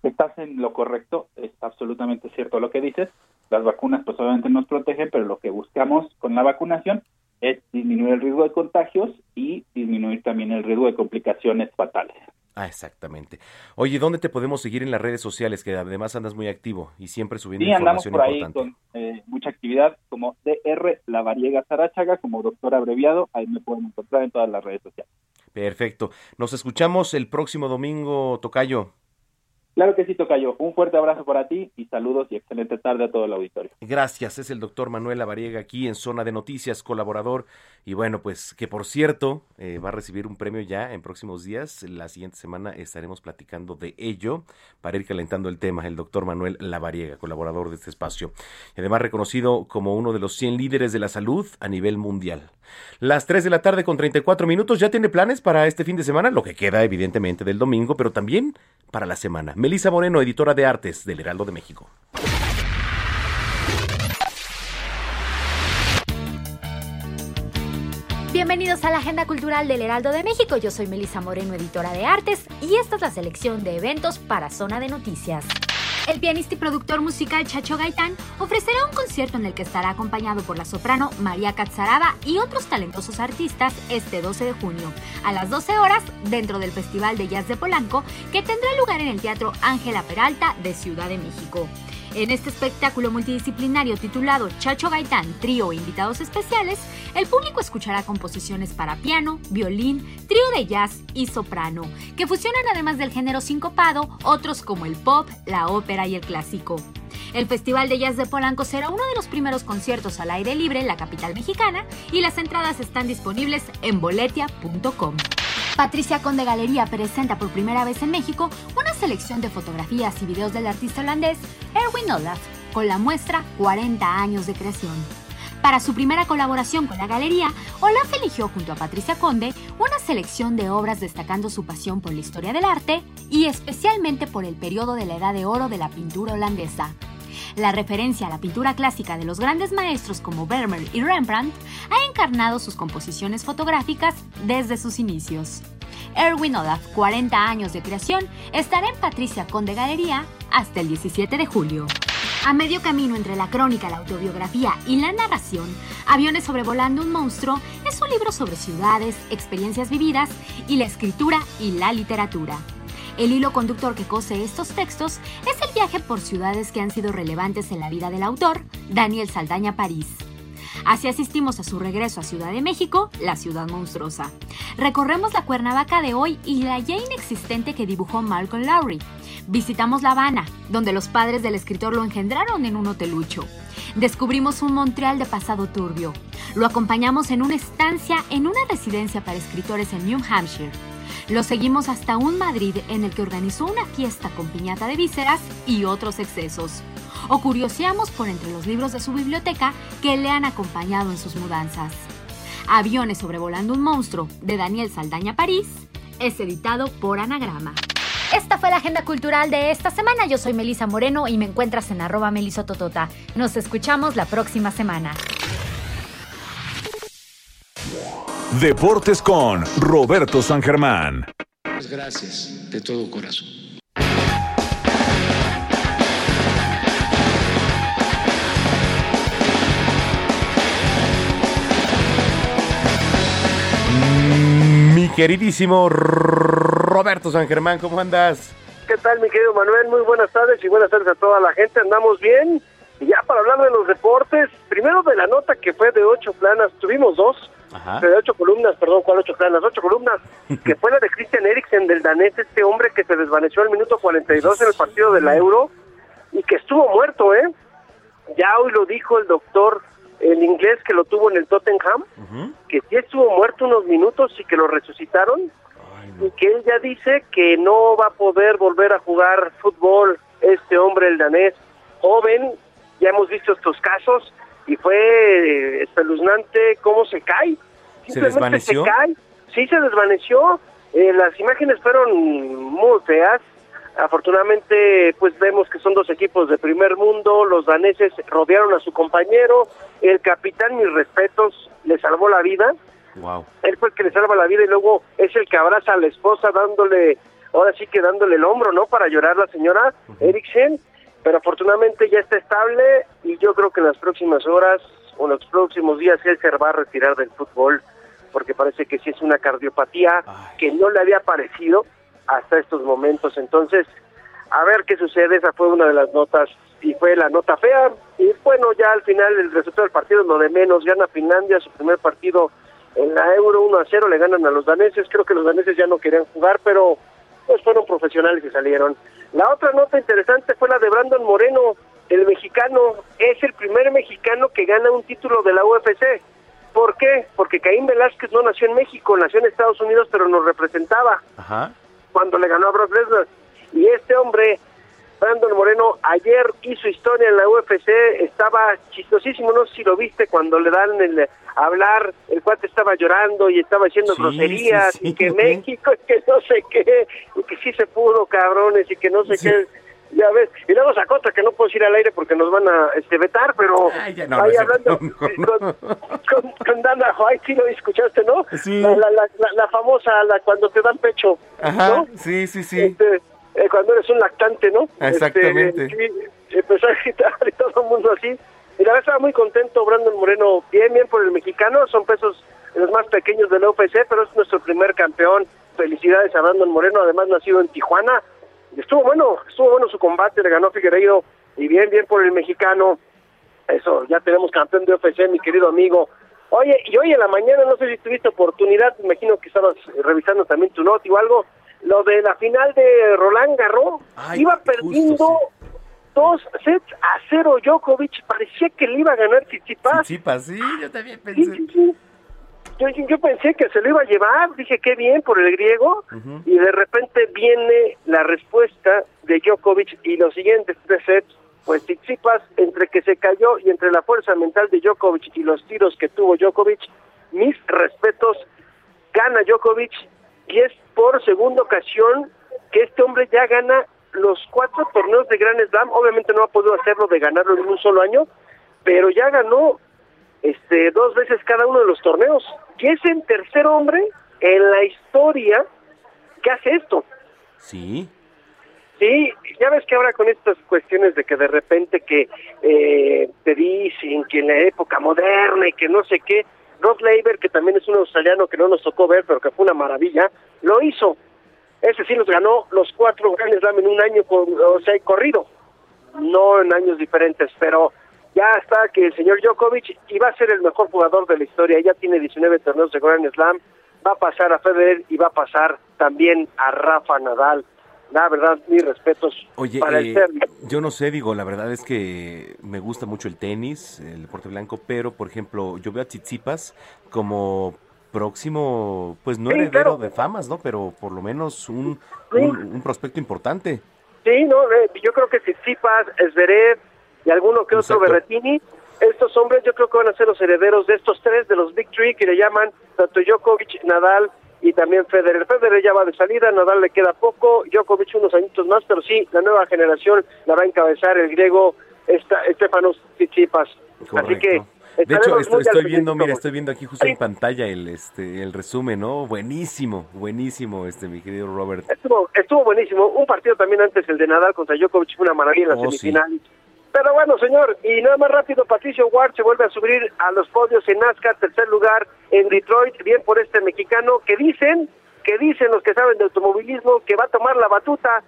Estás en lo correcto, es absolutamente cierto lo que dices. Las vacunas pues obviamente nos protegen, pero lo que buscamos con la vacunación es disminuir el riesgo de contagios y disminuir también el riesgo de complicaciones fatales. Ah, exactamente. Oye, ¿dónde te podemos seguir en las redes sociales? Que además andas muy activo y siempre subiendo sí, andamos información por ahí importante. con eh, mucha actividad como DR La Variega Sarachaga, como doctor abreviado, ahí me pueden encontrar en todas las redes sociales. Perfecto. Nos escuchamos el próximo domingo, Tocayo. Claro que sí, Tocayo. Un fuerte abrazo para ti y saludos y excelente tarde a todo el auditorio. Gracias, es el doctor Manuel Lavariega aquí en Zona de Noticias, colaborador. Y bueno, pues que por cierto eh, va a recibir un premio ya en próximos días. La siguiente semana estaremos platicando de ello para ir calentando el tema. El doctor Manuel Lavariega, colaborador de este espacio. Y además reconocido como uno de los 100 líderes de la salud a nivel mundial. Las 3 de la tarde con 34 minutos. ¿Ya tiene planes para este fin de semana? Lo que queda evidentemente del domingo, pero también para la semana. Melisa Moreno, editora de artes del Heraldo de México. Bienvenidos a la Agenda Cultural del Heraldo de México. Yo soy Melisa Moreno, editora de artes, y esta es la selección de eventos para Zona de Noticias. El pianista y productor musical Chacho Gaitán ofrecerá un concierto en el que estará acompañado por la soprano María Catzarada y otros talentosos artistas este 12 de junio, a las 12 horas, dentro del Festival de Jazz de Polanco, que tendrá lugar en el Teatro Ángela Peralta de Ciudad de México. En este espectáculo multidisciplinario titulado Chacho Gaitán, trío e invitados especiales, el público escuchará composiciones para piano, violín, trío de jazz y soprano, que fusionan además del género sincopado otros como el pop, la ópera y el clásico. El Festival de Jazz de Polanco será uno de los primeros conciertos al aire libre en la capital mexicana y las entradas están disponibles en boletia.com. Patricia Conde Galería presenta por primera vez en México una selección de fotografías y videos del artista holandés Erwin Olaf con la muestra 40 años de creación. Para su primera colaboración con la galería, Olaf eligió junto a Patricia Conde una selección de obras destacando su pasión por la historia del arte y especialmente por el periodo de la Edad de Oro de la pintura holandesa. La referencia a la pintura clásica de los grandes maestros como Vermeer y Rembrandt ha encarnado sus composiciones fotográficas desde sus inicios. Erwin Olaf, 40 años de creación, estará en Patricia Conde Galería hasta el 17 de julio. A medio camino entre la crónica, la autobiografía y la narración, Aviones sobrevolando un monstruo es un libro sobre ciudades, experiencias vividas y la escritura y la literatura. El hilo conductor que cose estos textos es el viaje por ciudades que han sido relevantes en la vida del autor, Daniel Saldaña París. Así asistimos a su regreso a Ciudad de México, la ciudad monstruosa. Recorremos la Cuernavaca de hoy y la ya inexistente que dibujó Malcolm Lowry. Visitamos La Habana, donde los padres del escritor lo engendraron en un hotelucho. Descubrimos un Montreal de pasado turbio. Lo acompañamos en una estancia en una residencia para escritores en New Hampshire. Lo seguimos hasta un Madrid en el que organizó una fiesta con piñata de vísceras y otros excesos. O curioseamos por entre los libros de su biblioteca que le han acompañado en sus mudanzas. Aviones sobrevolando un monstruo de Daniel Saldaña París es editado por Anagrama. Esta fue la agenda cultural de esta semana. Yo soy Melisa Moreno y me encuentras en arroba melisototota. Nos escuchamos la próxima semana. Deportes con Roberto San Germán. Gracias de todo corazón. Mi queridísimo Roberto San Germán, ¿cómo andas? ¿Qué tal, mi querido Manuel? Muy buenas tardes y buenas tardes a toda la gente. Andamos bien. Y ya para hablar de los deportes, primero de la nota que fue de ocho planas, tuvimos dos, de ocho columnas, perdón, ¿cuál ocho planas? Ocho columnas, que fue la de Christian Eriksen, del danés, este hombre que se desvaneció al minuto 42 en el partido de la Euro y que estuvo muerto, ¿eh? Ya hoy lo dijo el doctor el inglés que lo tuvo en el Tottenham, que sí estuvo muerto unos minutos y que lo resucitaron, y que él ya dice que no va a poder volver a jugar fútbol este hombre, el danés, joven, ya hemos visto estos casos, y fue eh, espeluznante cómo se cae. ¿Se Simplemente desvaneció? Se cae, sí se desvaneció, Eh, las imágenes fueron muy feas, afortunadamente pues vemos que son dos equipos de primer mundo, los daneses rodearon a su compañero, el capitán, mis respetos, le salvó la vida, Wow. él fue el que le salva la vida y luego es el que abraza a la esposa dándole, ahora sí que dándole el hombro, ¿no? Para llorar la señora Eriksen, pero afortunadamente ya está estable y yo creo que en las próximas horas o en los próximos días él se va a retirar del fútbol porque parece que sí es una cardiopatía que no le había aparecido hasta estos momentos. Entonces, a ver qué sucede, esa fue una de las notas y fue la nota fea. Y bueno, ya al final el resultado del partido lo de menos. Gana Finlandia su primer partido en la Euro 1 a 0, le ganan a los daneses. Creo que los daneses ya no querían jugar, pero pues fueron profesionales y salieron. La otra nota interesante fue la de Brandon Moreno, el mexicano. Es el primer mexicano que gana un título de la UFC. ¿Por qué? Porque Caín Velázquez no nació en México, nació en Estados Unidos, pero nos representaba Ajá. cuando le ganó a Brock Lesnar. Y este hombre, Brandon Moreno, ayer hizo historia en la UFC, estaba chistosísimo, no sé si lo viste cuando le dan el hablar, el cuate estaba llorando y estaba diciendo Sí, groserías sí, sí. y que México, y que no sé qué, y que sí se pudo, cabrones, y que no sé qué. Ya ves, y luego sacó otra que no puedo ir al aire porque nos van a este, vetar, pero ya no, no ahí hablando con, con, con Dana White, sí lo escuchaste, ¿no? Sí. La, la, la, famosa, la cuando te dan pecho, Ajá, ¿no? sí, sí, sí. Este, eh, cuando eres un lactante, ¿no? Exactamente. Este, empezó a gritar y todo el mundo así. Y la verdad estaba muy contento Brandon Moreno, bien, bien por el mexicano, son pesos los más pequeños del UFC, pero es nuestro primer campeón. Felicidades a Brandon Moreno, además nacido en Tijuana. Y estuvo bueno, estuvo bueno su combate, le ganó Figueiredo y bien, bien por el mexicano. Eso, ya tenemos campeón de UFC, mi querido amigo. Oye, y hoy en la mañana, no sé si tuviste oportunidad, imagino que estabas revisando también tu noti o algo, lo de la final de Roland Garros, iba perdiendo dos sets a cero Djokovic, parecía que le iba a ganar Tsitsipas. Tsitsipas, sí, yo también pensé. sí, sí. Yo, yo- yo pensé que se lo iba a llevar, dije qué bien por el griego, y de repente viene la respuesta de Djokovic y los siguientes tres sets, pues Tsitsipas, entre que se cayó y entre la fuerza mental de Djokovic y los tiros que tuvo Djokovic, mis respetos, gana Djokovic y es por segunda ocasión que este hombre ya gana los cuatro torneos de Grand Slam, obviamente no ha podido hacerlo de ganarlo en un solo año, pero ya ganó este dos veces cada uno de los torneos y es el tercer hombre en la historia que hace esto. Sí. Sí, ya ves que ahora con estas cuestiones de que de repente que eh, te dicen que en la época moderna y que no sé qué, Rod Laver, que también es un australiano que no nos tocó ver, pero que fue una maravilla, lo hizo. Ese sí los ganó los cuatro Grand Slam en un año, con, o sea, corrido, no en años diferentes, pero ya está que el señor Djokovic iba a ser el mejor jugador de la historia, ya tiene 19 torneos de Grand Slam, va a pasar a Federer y va a pasar también a Rafa Nadal. La verdad, mis respetos Oye, para eh, el serbio. yo no sé, digo, la verdad es que me gusta mucho el tenis, el deporte blanco, pero, por ejemplo, yo veo a Tsitsipas como próximo, pues no Sí, heredero claro. de famas, ¿no? Pero por lo menos un, Sí. un, un prospecto importante. Sí, no, eh, yo creo que Tsitsipas, Zverev y alguno que otro. Berretini, estos hombres yo creo que van a ser los herederos de estos tres, de los Big Three que le llaman tanto Djokovic, Nadal y también Federer. Federer ya va de salida, Nadal le queda poco, Djokovic unos añitos más, pero sí, la nueva generación la va a encabezar el griego esta, Stefanos Tsitsipas. Así que De hecho, estoy, viendo, mira, estoy viendo aquí justo en pantalla el este el resumen, ¿no? Buenísimo, buenísimo, este mi querido Robert. Estuvo, estuvo buenísimo. Un partido también antes, el de Nadal contra Djokovic, fue una maravilla en la Oh, sí. Pero bueno, señor, y nada más rápido, Patricio Ward se vuelve a subir a los podios en NASCAR, tercer lugar en Detroit, bien por este mexicano, que dicen, que dicen los que saben de automovilismo, que va a tomar la batuta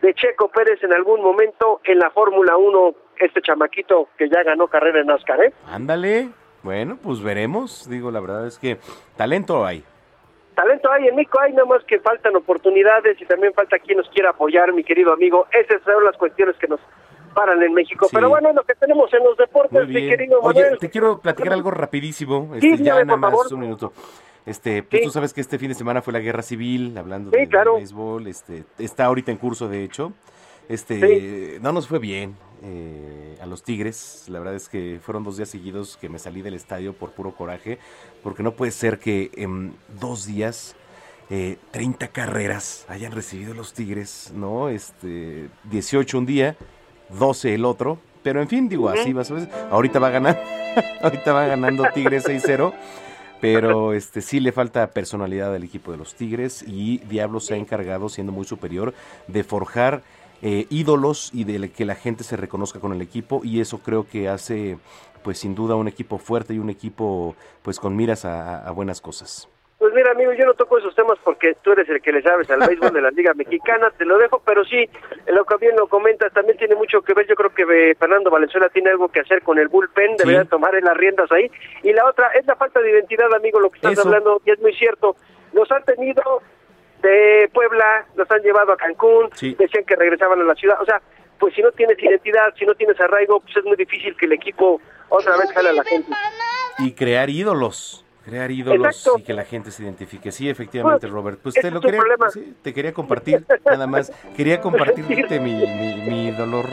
de Checo Pérez en algún momento en la Fórmula 1, este chamaquito que ya ganó carrera en NASCAR, ¿eh? Ándale. Bueno, pues veremos. Digo, la verdad es que talento hay. Talento hay en México, hay nada más que faltan oportunidades y también falta quien nos quiera apoyar, mi querido amigo. Esas son las cuestiones que nos paran en México. Pero bueno, lo que tenemos en los deportes, mi querido Oye, Manuel. te quiero platicar algo rapidísimo. Sí, Este, ya dígame, nada por favor. más un minuto. Este, pues tú sabes que este fin de semana fue la guerra civil, hablando Sí, de, claro. del béisbol. Este, está ahorita en curso, de hecho. Este, no nos fue bien eh, a los Tigres. La verdad es que fueron dos días seguidos que me salí del estadio por puro coraje, porque no puede ser que en dos días eh, 30 carreras hayan recibido los Tigres, ¿no? Este, 18 un día, 12 el otro. Pero en fin, digo, así vas a ver. Ahorita va ganando, ahorita va ganando Tigres 6-0. Pero este sí le falta personalidad al equipo de los Tigres y Diablo se ha encargado, siendo muy superior, de forjar eh, ídolos y de que la gente se reconozca con el equipo y eso creo que hace pues sin duda un equipo fuerte y un equipo pues con miras a, a- a buenas cosas. Pues mira, amigo, yo no toco esos temas porque tú eres el que le sabes al béisbol de la Liga Mexicana, te lo dejo, pero sí, lo que bien lo comentas, también tiene mucho que ver, yo creo que eh, Fernando Valenzuela tiene algo que hacer con el bullpen, debería tomar en las riendas ahí, y la otra es la falta de identidad, amigo, lo que estás Eso. hablando, y es muy cierto, los han tenido de Puebla, los han llevado a Cancún, Sí. decían que regresaban a la ciudad, o sea, pues si no tienes identidad, si no tienes arraigo, pues es muy difícil que el equipo otra vez jale a la gente. Y crear ídolos. Crear ídolos Exacto. y que la gente se identifique. Sí, efectivamente, Pues, Robert. Pues te lo quería, sí, te quería compartir, nada más. Quería compartirte mi, mi, mi dolor.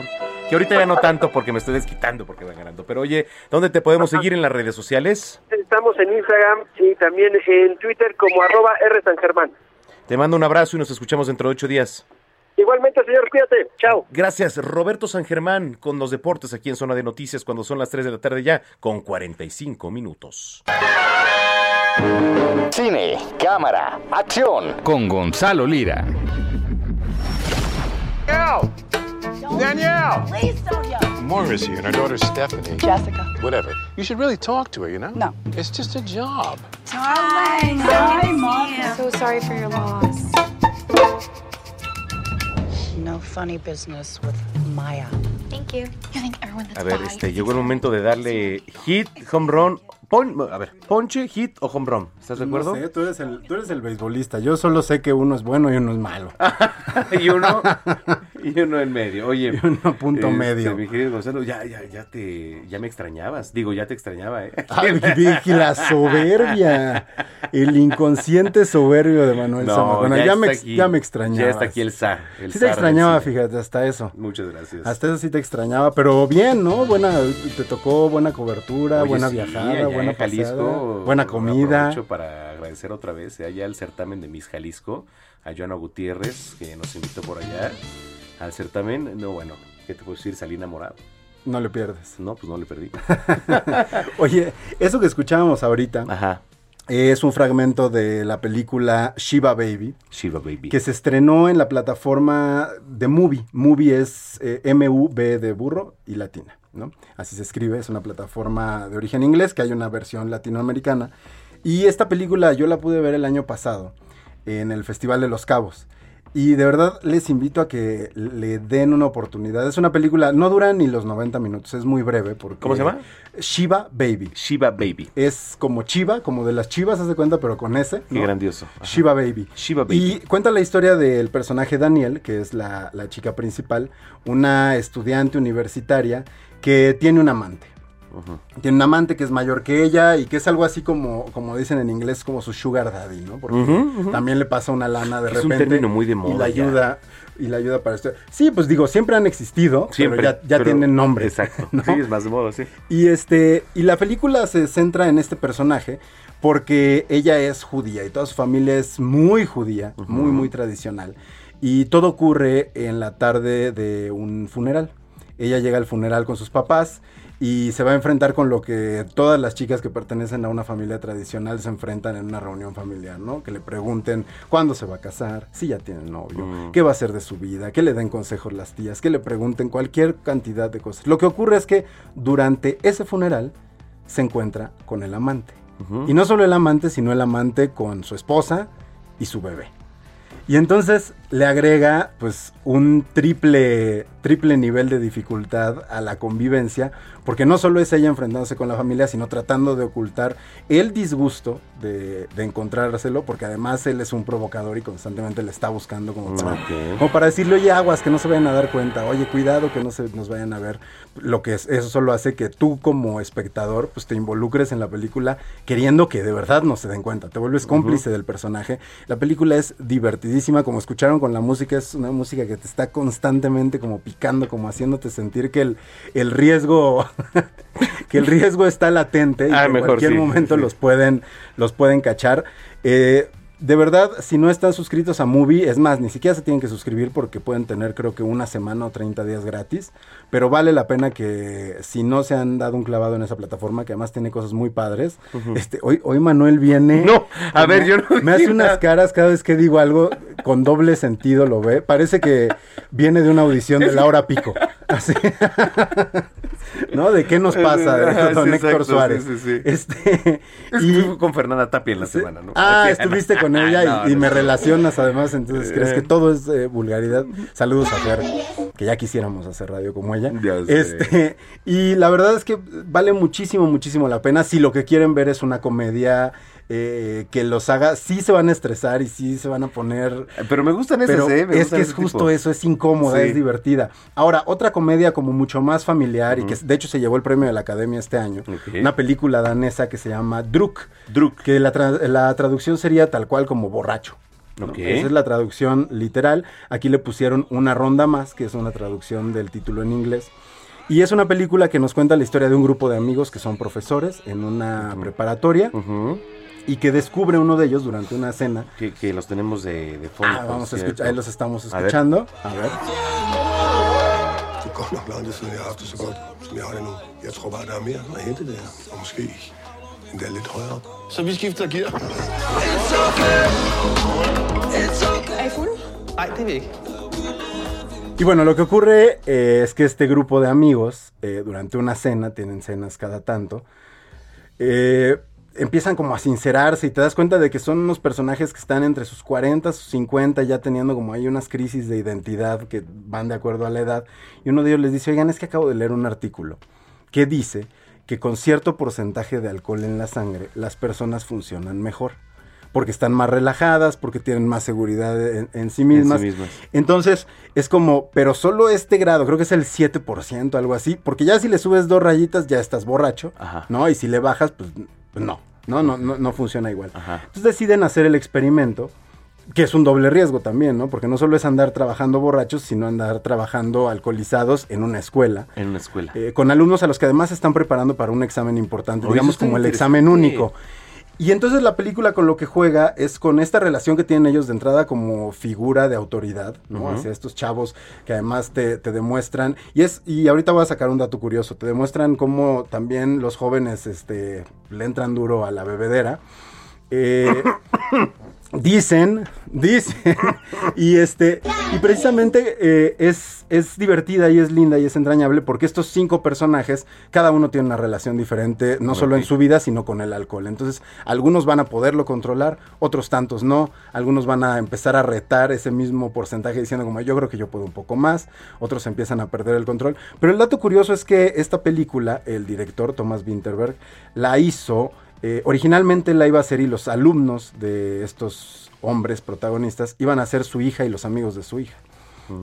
Que ahorita ya no tanto porque me estoy desquitando porque va ganando. Pero oye, ¿dónde te podemos seguir en las redes sociales? Estamos en Instagram y también en Twitter como arroba R San Germán. Te mando un abrazo y nos escuchamos dentro de ocho días. Igualmente, señor, cuídate. Chao. Gracias, Roberto San Germán, con los deportes aquí en Zona de Noticias cuando son las 3 de la tarde ya, con 45 minutos. Cine, cámara, acción. Con Gonzalo Lira. Danielle! Please, Sonia! Moira's here, and her daughter Stephanie. Jessica. Whatever. You should really talk to her, you know? No. It's just a job. Darling, hi, Mom. I'm so sorry for your loss. No funny business with Maya. Thank you. You think everyone that's A ver, este, llegó el momento de darle hit, home run, pon, a ver, ponche, hit o home run. ¿Estás de acuerdo? No sé, tú eres, el, tú eres el beisbolista. Yo solo sé que uno es bueno y uno es malo. y uno y uno en medio. Oye, Y uno punto este, medio. Mi querido Gonzalo, ya, ya, ya te, ya me extrañabas. Digo, ya te extrañaba, ¿eh? Ay, la soberbia. El inconsciente soberbio de Manuel No, Zamacona. ya Ya, me, aquí. ya me extrañaba. Ya está aquí el el sí te extrañaba, fíjate, hasta eso. Muchas gracias. Hasta eso sí te extrañaba, pero bien, ¿no? Buena, te tocó buena cobertura, Oye, buena sí, viajada, allá buena en Jalisco, pasada, buena comida. Aprovecho para agradecer otra vez eh, allá al certamen de Miss Jalisco, a Joana Gutiérrez, que nos invitó por allá al certamen. No, bueno, ¿qué te puedo decir? Salí enamorado. No le pierdes. No, pues no le perdí. Oye, eso que escuchábamos ahorita es un fragmento de la película Shiva Baby. Shiva Baby. Que se estrenó en la plataforma de Movie. Movie es eh, M-U-B de burro y latina, ¿no? Así se escribe, es una plataforma de origen inglés que hay una versión latinoamericana. Y esta película yo la pude ver el año pasado en el Festival de los Cabos. Y de verdad les invito a que le den una oportunidad. Es una película, no dura ni los 90 minutos, es muy breve. Porque ¿Cómo se llama? Shiva Baby. Shiva Baby. Es como Chiva, como de las chivas, haz de cuenta, pero con S. Qué grandioso. Ajá. Shiva Baby. Shiva Baby. Y cuenta la historia del personaje Daniel, que es la, la chica principal, una estudiante universitaria que tiene un amante. Tiene un amante que es mayor que ella y que es algo así como, como dicen en inglés, como su sugar daddy, ¿no? Porque también le pasa una lana de Es un repente. término muy de Y moda la ya. ayuda, y la ayuda para esto. Sí, pues digo, siempre han existido, Siempre. pero ya, ya pero- tienen nombre. Exacto. ¿no? Sí, es más de moda, sí. Y este, y la película se centra en este personaje porque ella es judía y toda su familia es muy judía, muy muy tradicional. Y todo ocurre en la tarde de un funeral. Ella llega al funeral con sus papás y se va a enfrentar con lo que todas las chicas que pertenecen a una familia tradicional se enfrentan en una reunión familiar, ¿no? Que le pregunten cuándo se va a casar, si ya tiene novio, Mm. qué va a hacer de su vida, que le den consejos las tías, que le pregunten cualquier cantidad de cosas. Lo que ocurre es que durante ese funeral se encuentra con el amante. Y no solo el amante, sino el amante con su esposa y su bebé. Y entonces le agrega pues un triple, triple nivel de dificultad a la convivencia, porque no solo es ella enfrentándose con la familia, sino tratando de ocultar el disgusto de, de encontrárselo, porque además él es un provocador y constantemente le está buscando como para, como para decirle, oye, aguas, que no se vayan a dar cuenta, oye, cuidado, que no se nos vayan a ver. Lo que es, eso solo hace que tú como espectador pues te involucres en la película queriendo que de verdad no se den cuenta, te vuelves cómplice del personaje. La película es divertidísima, como escucharon con la música, es una música que te está constantemente como picando, como haciéndote sentir que el, el riesgo que el riesgo está latente y Ah, en cualquier sí, momento sí. los pueden los pueden cachar. Eh, de verdad, si no están suscritos a Movie, es más, ni siquiera se tienen que suscribir porque pueden tener creo que una semana o 30 días gratis, pero vale la pena que si no se han dado un clavado en esa plataforma, que además tiene cosas muy padres, este, hoy, hoy Manuel viene... No, a ver, yo no Me hace unas caras cada vez que digo algo con doble sentido, lo ve. Parece que viene de una audición de la hora pico. Así. ¿No? ¿De qué nos pasa? Don sí, Héctor exacto, Suárez. sí, sí, sí. Este, fui con Fernanda Tapia en la semana, ¿no? Ah, estuviste con ella y, No, y no, me no. relacionas además, entonces crees Eh. que todo es eh, vulgaridad. Saludos a Fer, que ya quisiéramos hacer radio como ella. Ya sé. Este, y la verdad es que vale muchísimo, muchísimo la pena. Si lo que quieren ver es una comedia eh, que los haga, sí se van a estresar y sí se van a poner. Pero me gustan esas, Pero ¿eh? Me es que es justo tipo. eso, es incómoda, Sí. es divertida. Ahora, otra comedia como mucho más familiar y que de hecho se llevó el premio de la Academia este año. Una película danesa que se llama Druk. Druk. Que la, tra- la traducción sería tal cual como borracho. ¿no? Ok. Esa es la traducción literal. Aquí le pusieron una ronda más, que es una traducción del título en inglés. Y es una película que nos cuenta la historia de un grupo de amigos que son profesores en una preparatoria y que descubre uno de ellos durante una cena. Que, que los tenemos de, de fondo. Ah, vamos a escuchar, ahí los estamos A ver. escuchando. A ver. Er der er der. Højere. Så vi skifter gear. Er I? Nej, det er vi ikke. Y bueno, lo que ocurre eh, es que este grupo de amigos, eh, durante una cena, tienen cenas cada tanto, eh, empiezan como a sincerarse y te das cuenta de que son unos personajes que están entre sus 40, sus 50, ya teniendo como hay unas crisis de identidad que van de acuerdo a la edad. Y uno de ellos les dice, oigan, es que acabo de leer un artículo que dice que con cierto porcentaje de alcohol en la sangre las personas funcionan mejor. Porque están más relajadas, porque tienen más seguridad en, en sí mismas. mismas. Entonces, es como, pero solo este grado, creo que es el 7%, algo así, porque ya si le subes dos rayitas ya estás borracho, ¿no? Y si le bajas, pues, pues no, no, no, no, no funciona igual. Entonces deciden hacer el experimento, que es un doble riesgo también, ¿no? Porque no solo es andar trabajando borrachos, sino andar trabajando alcoholizados en una escuela. En una escuela. eh, con alumnos a los que además están preparando para un examen importante, digamos como el examen único. Y entonces la película con lo que juega es con esta relación que tienen ellos de entrada como figura de autoridad, ¿no? Ujú. Hacia estos chavos que además te, te demuestran, y es, y ahorita voy a sacar un dato curioso, te demuestran cómo también los jóvenes este, le entran duro a la bebedera. Eh, Dicen, dicen, y este, y precisamente eh, es, es divertida y es linda y es entrañable porque estos cinco personajes, cada uno tiene una relación diferente, no solo en su vida, sino con el alcohol. Entonces, algunos van a poderlo controlar, otros tantos no, algunos van a empezar a retar ese mismo porcentaje diciendo como yo creo que yo puedo un poco más, otros empiezan a perder el control. Pero el dato curioso es que esta película, el director Thomas Winterberg, la hizo eh, originalmente la iba a hacer y los alumnos de estos hombres protagonistas iban a ser su hija y los amigos de su hija.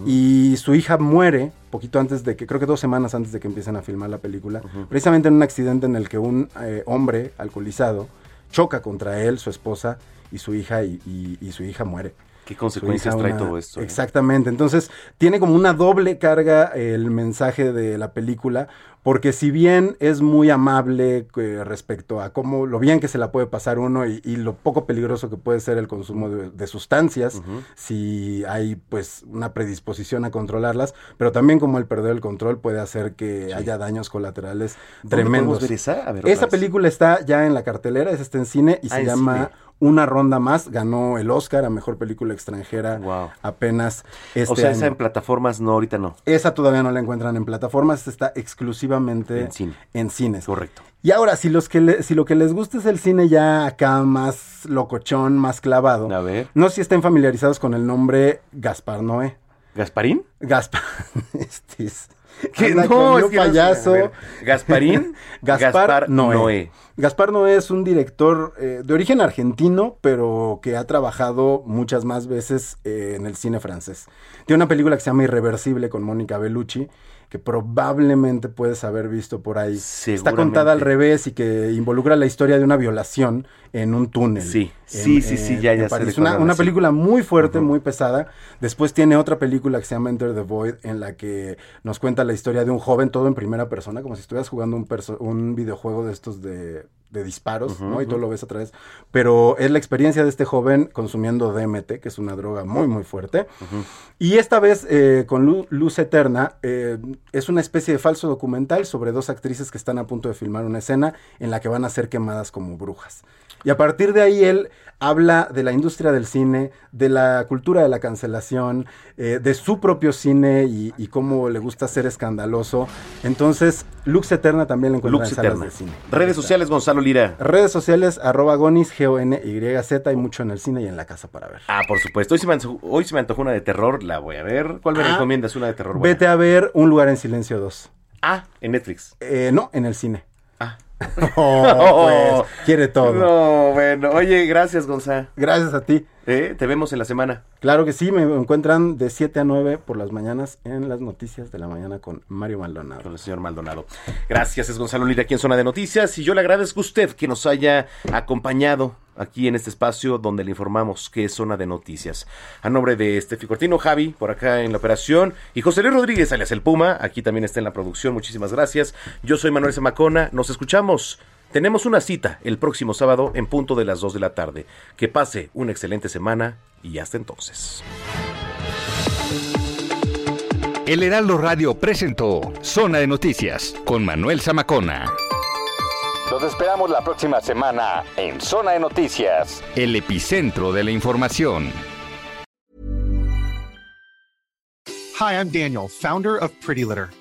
Y su hija muere poquito antes de que, creo que dos semanas antes de que empiecen a filmar la película, precisamente en un accidente en el que un eh, hombre alcoholizado choca contra él, su esposa y su hija y, y- y su hija muere. ¿Qué consecuencias trae una- todo esto? eh? Exactamente, entonces tiene como una doble carga el mensaje de la película, porque si bien es muy amable eh, respecto a cómo lo bien que se la puede pasar uno y, y lo poco peligroso que puede ser el consumo de, de sustancias, si hay pues una predisposición a controlarlas, pero también como el perder el control puede hacer que haya daños colaterales ¿Dónde tremendos. ver esa? A ver, otra esa vez. película está ya en la cartelera, esa está en cine y Ah, se llama cine. Una ronda más, ganó el Oscar a Mejor Película Extranjera apenas este O sea, año. esa en plataformas no, ahorita no. Esa todavía no la encuentran en plataformas, está exclusivamente En cine. en cines. Correcto. Y ahora, si, los que le- si lo que les gusta es el cine ya acá más locochón, más clavado, A ver. no sé si estén familiarizados con el nombre Gaspar Noé. ¿Gasparín? Gaspar. este es- No, es no sé. payaso. Ver, ¿Gasparín? Gaspar, Gaspar Noé. Noé. Gaspar Noé es un director eh, de origen argentino, pero que ha trabajado muchas más veces eh, en el cine francés. Tiene una película que se llama Irreversible con Mónica Bellucci, que probablemente puedes haber visto por ahí. Está contada al revés y que involucra la historia de una violación en un túnel. Sí, en- sí, sí, sí, en- ya, ya cuál Una, una película muy fuerte, muy pesada. Después tiene otra película que se llama Enter the Void, en la que nos cuenta la historia de un joven, todo en primera persona, como si estuvieras jugando un, videojuego de estos de, de disparos, ¿no? Y ujú. lo ves a través. Pero es la experiencia de este joven consumiendo DMT, que es una droga muy, muy fuerte. Y esta vez, eh, con Lu- Luz Eterna, eh, es una especie de falso documental sobre dos actrices que están a punto de filmar una escena en la que van a ser quemadas como brujas. Y a partir de ahí él habla de la industria del cine, de la cultura de la cancelación, eh, de su propio cine y, y cómo le gusta ser escandaloso. Entonces, Lux Eterna también la encuentran Lux en salas Eterna. de cine. Redes sociales, Gonzalo Lira. Redes sociales, arroba gonis, G-O-N-Y-Z, hay mucho en el cine y en la casa para ver. Ah, por supuesto. Hoy se, me antojó, hoy se me antojó una de terror, la voy a ver. ¿Cuál me Ah, recomiendas? Una de terror buena. Vete a ver Un lugar en silencio 2. Ah, en Netflix. Eh, no, en el cine. Oh, pues, quiere todo. No, bueno. Oye, gracias, Gonzalo. Gracias a ti. Eh, te vemos en la semana. Claro que sí, me encuentran de 7 a 9 por las mañanas en las noticias de la mañana con Mario Maldonado. Con el señor Maldonado. Gracias, es Gonzalo Lira aquí en Zona de Noticias y yo le agradezco a usted que nos haya acompañado aquí en este espacio donde le informamos que es Zona de Noticias. A nombre de Estefi Cortino, Javi, por acá en la operación, y José Luis Rodríguez, alias El Puma, aquí también está en la producción, muchísimas gracias. Yo soy Manuel Zamacona, nos escuchamos. Tenemos una cita el próximo sábado en punto de las 2 de la tarde. Que pase una excelente semana y hasta entonces. El Heraldo Radio presentó Zona de Noticias con Manuel Zamacona. Los esperamos la próxima semana en Zona de Noticias, el epicentro de la información. Hi, I'm Daniel, founder of Pretty Litter.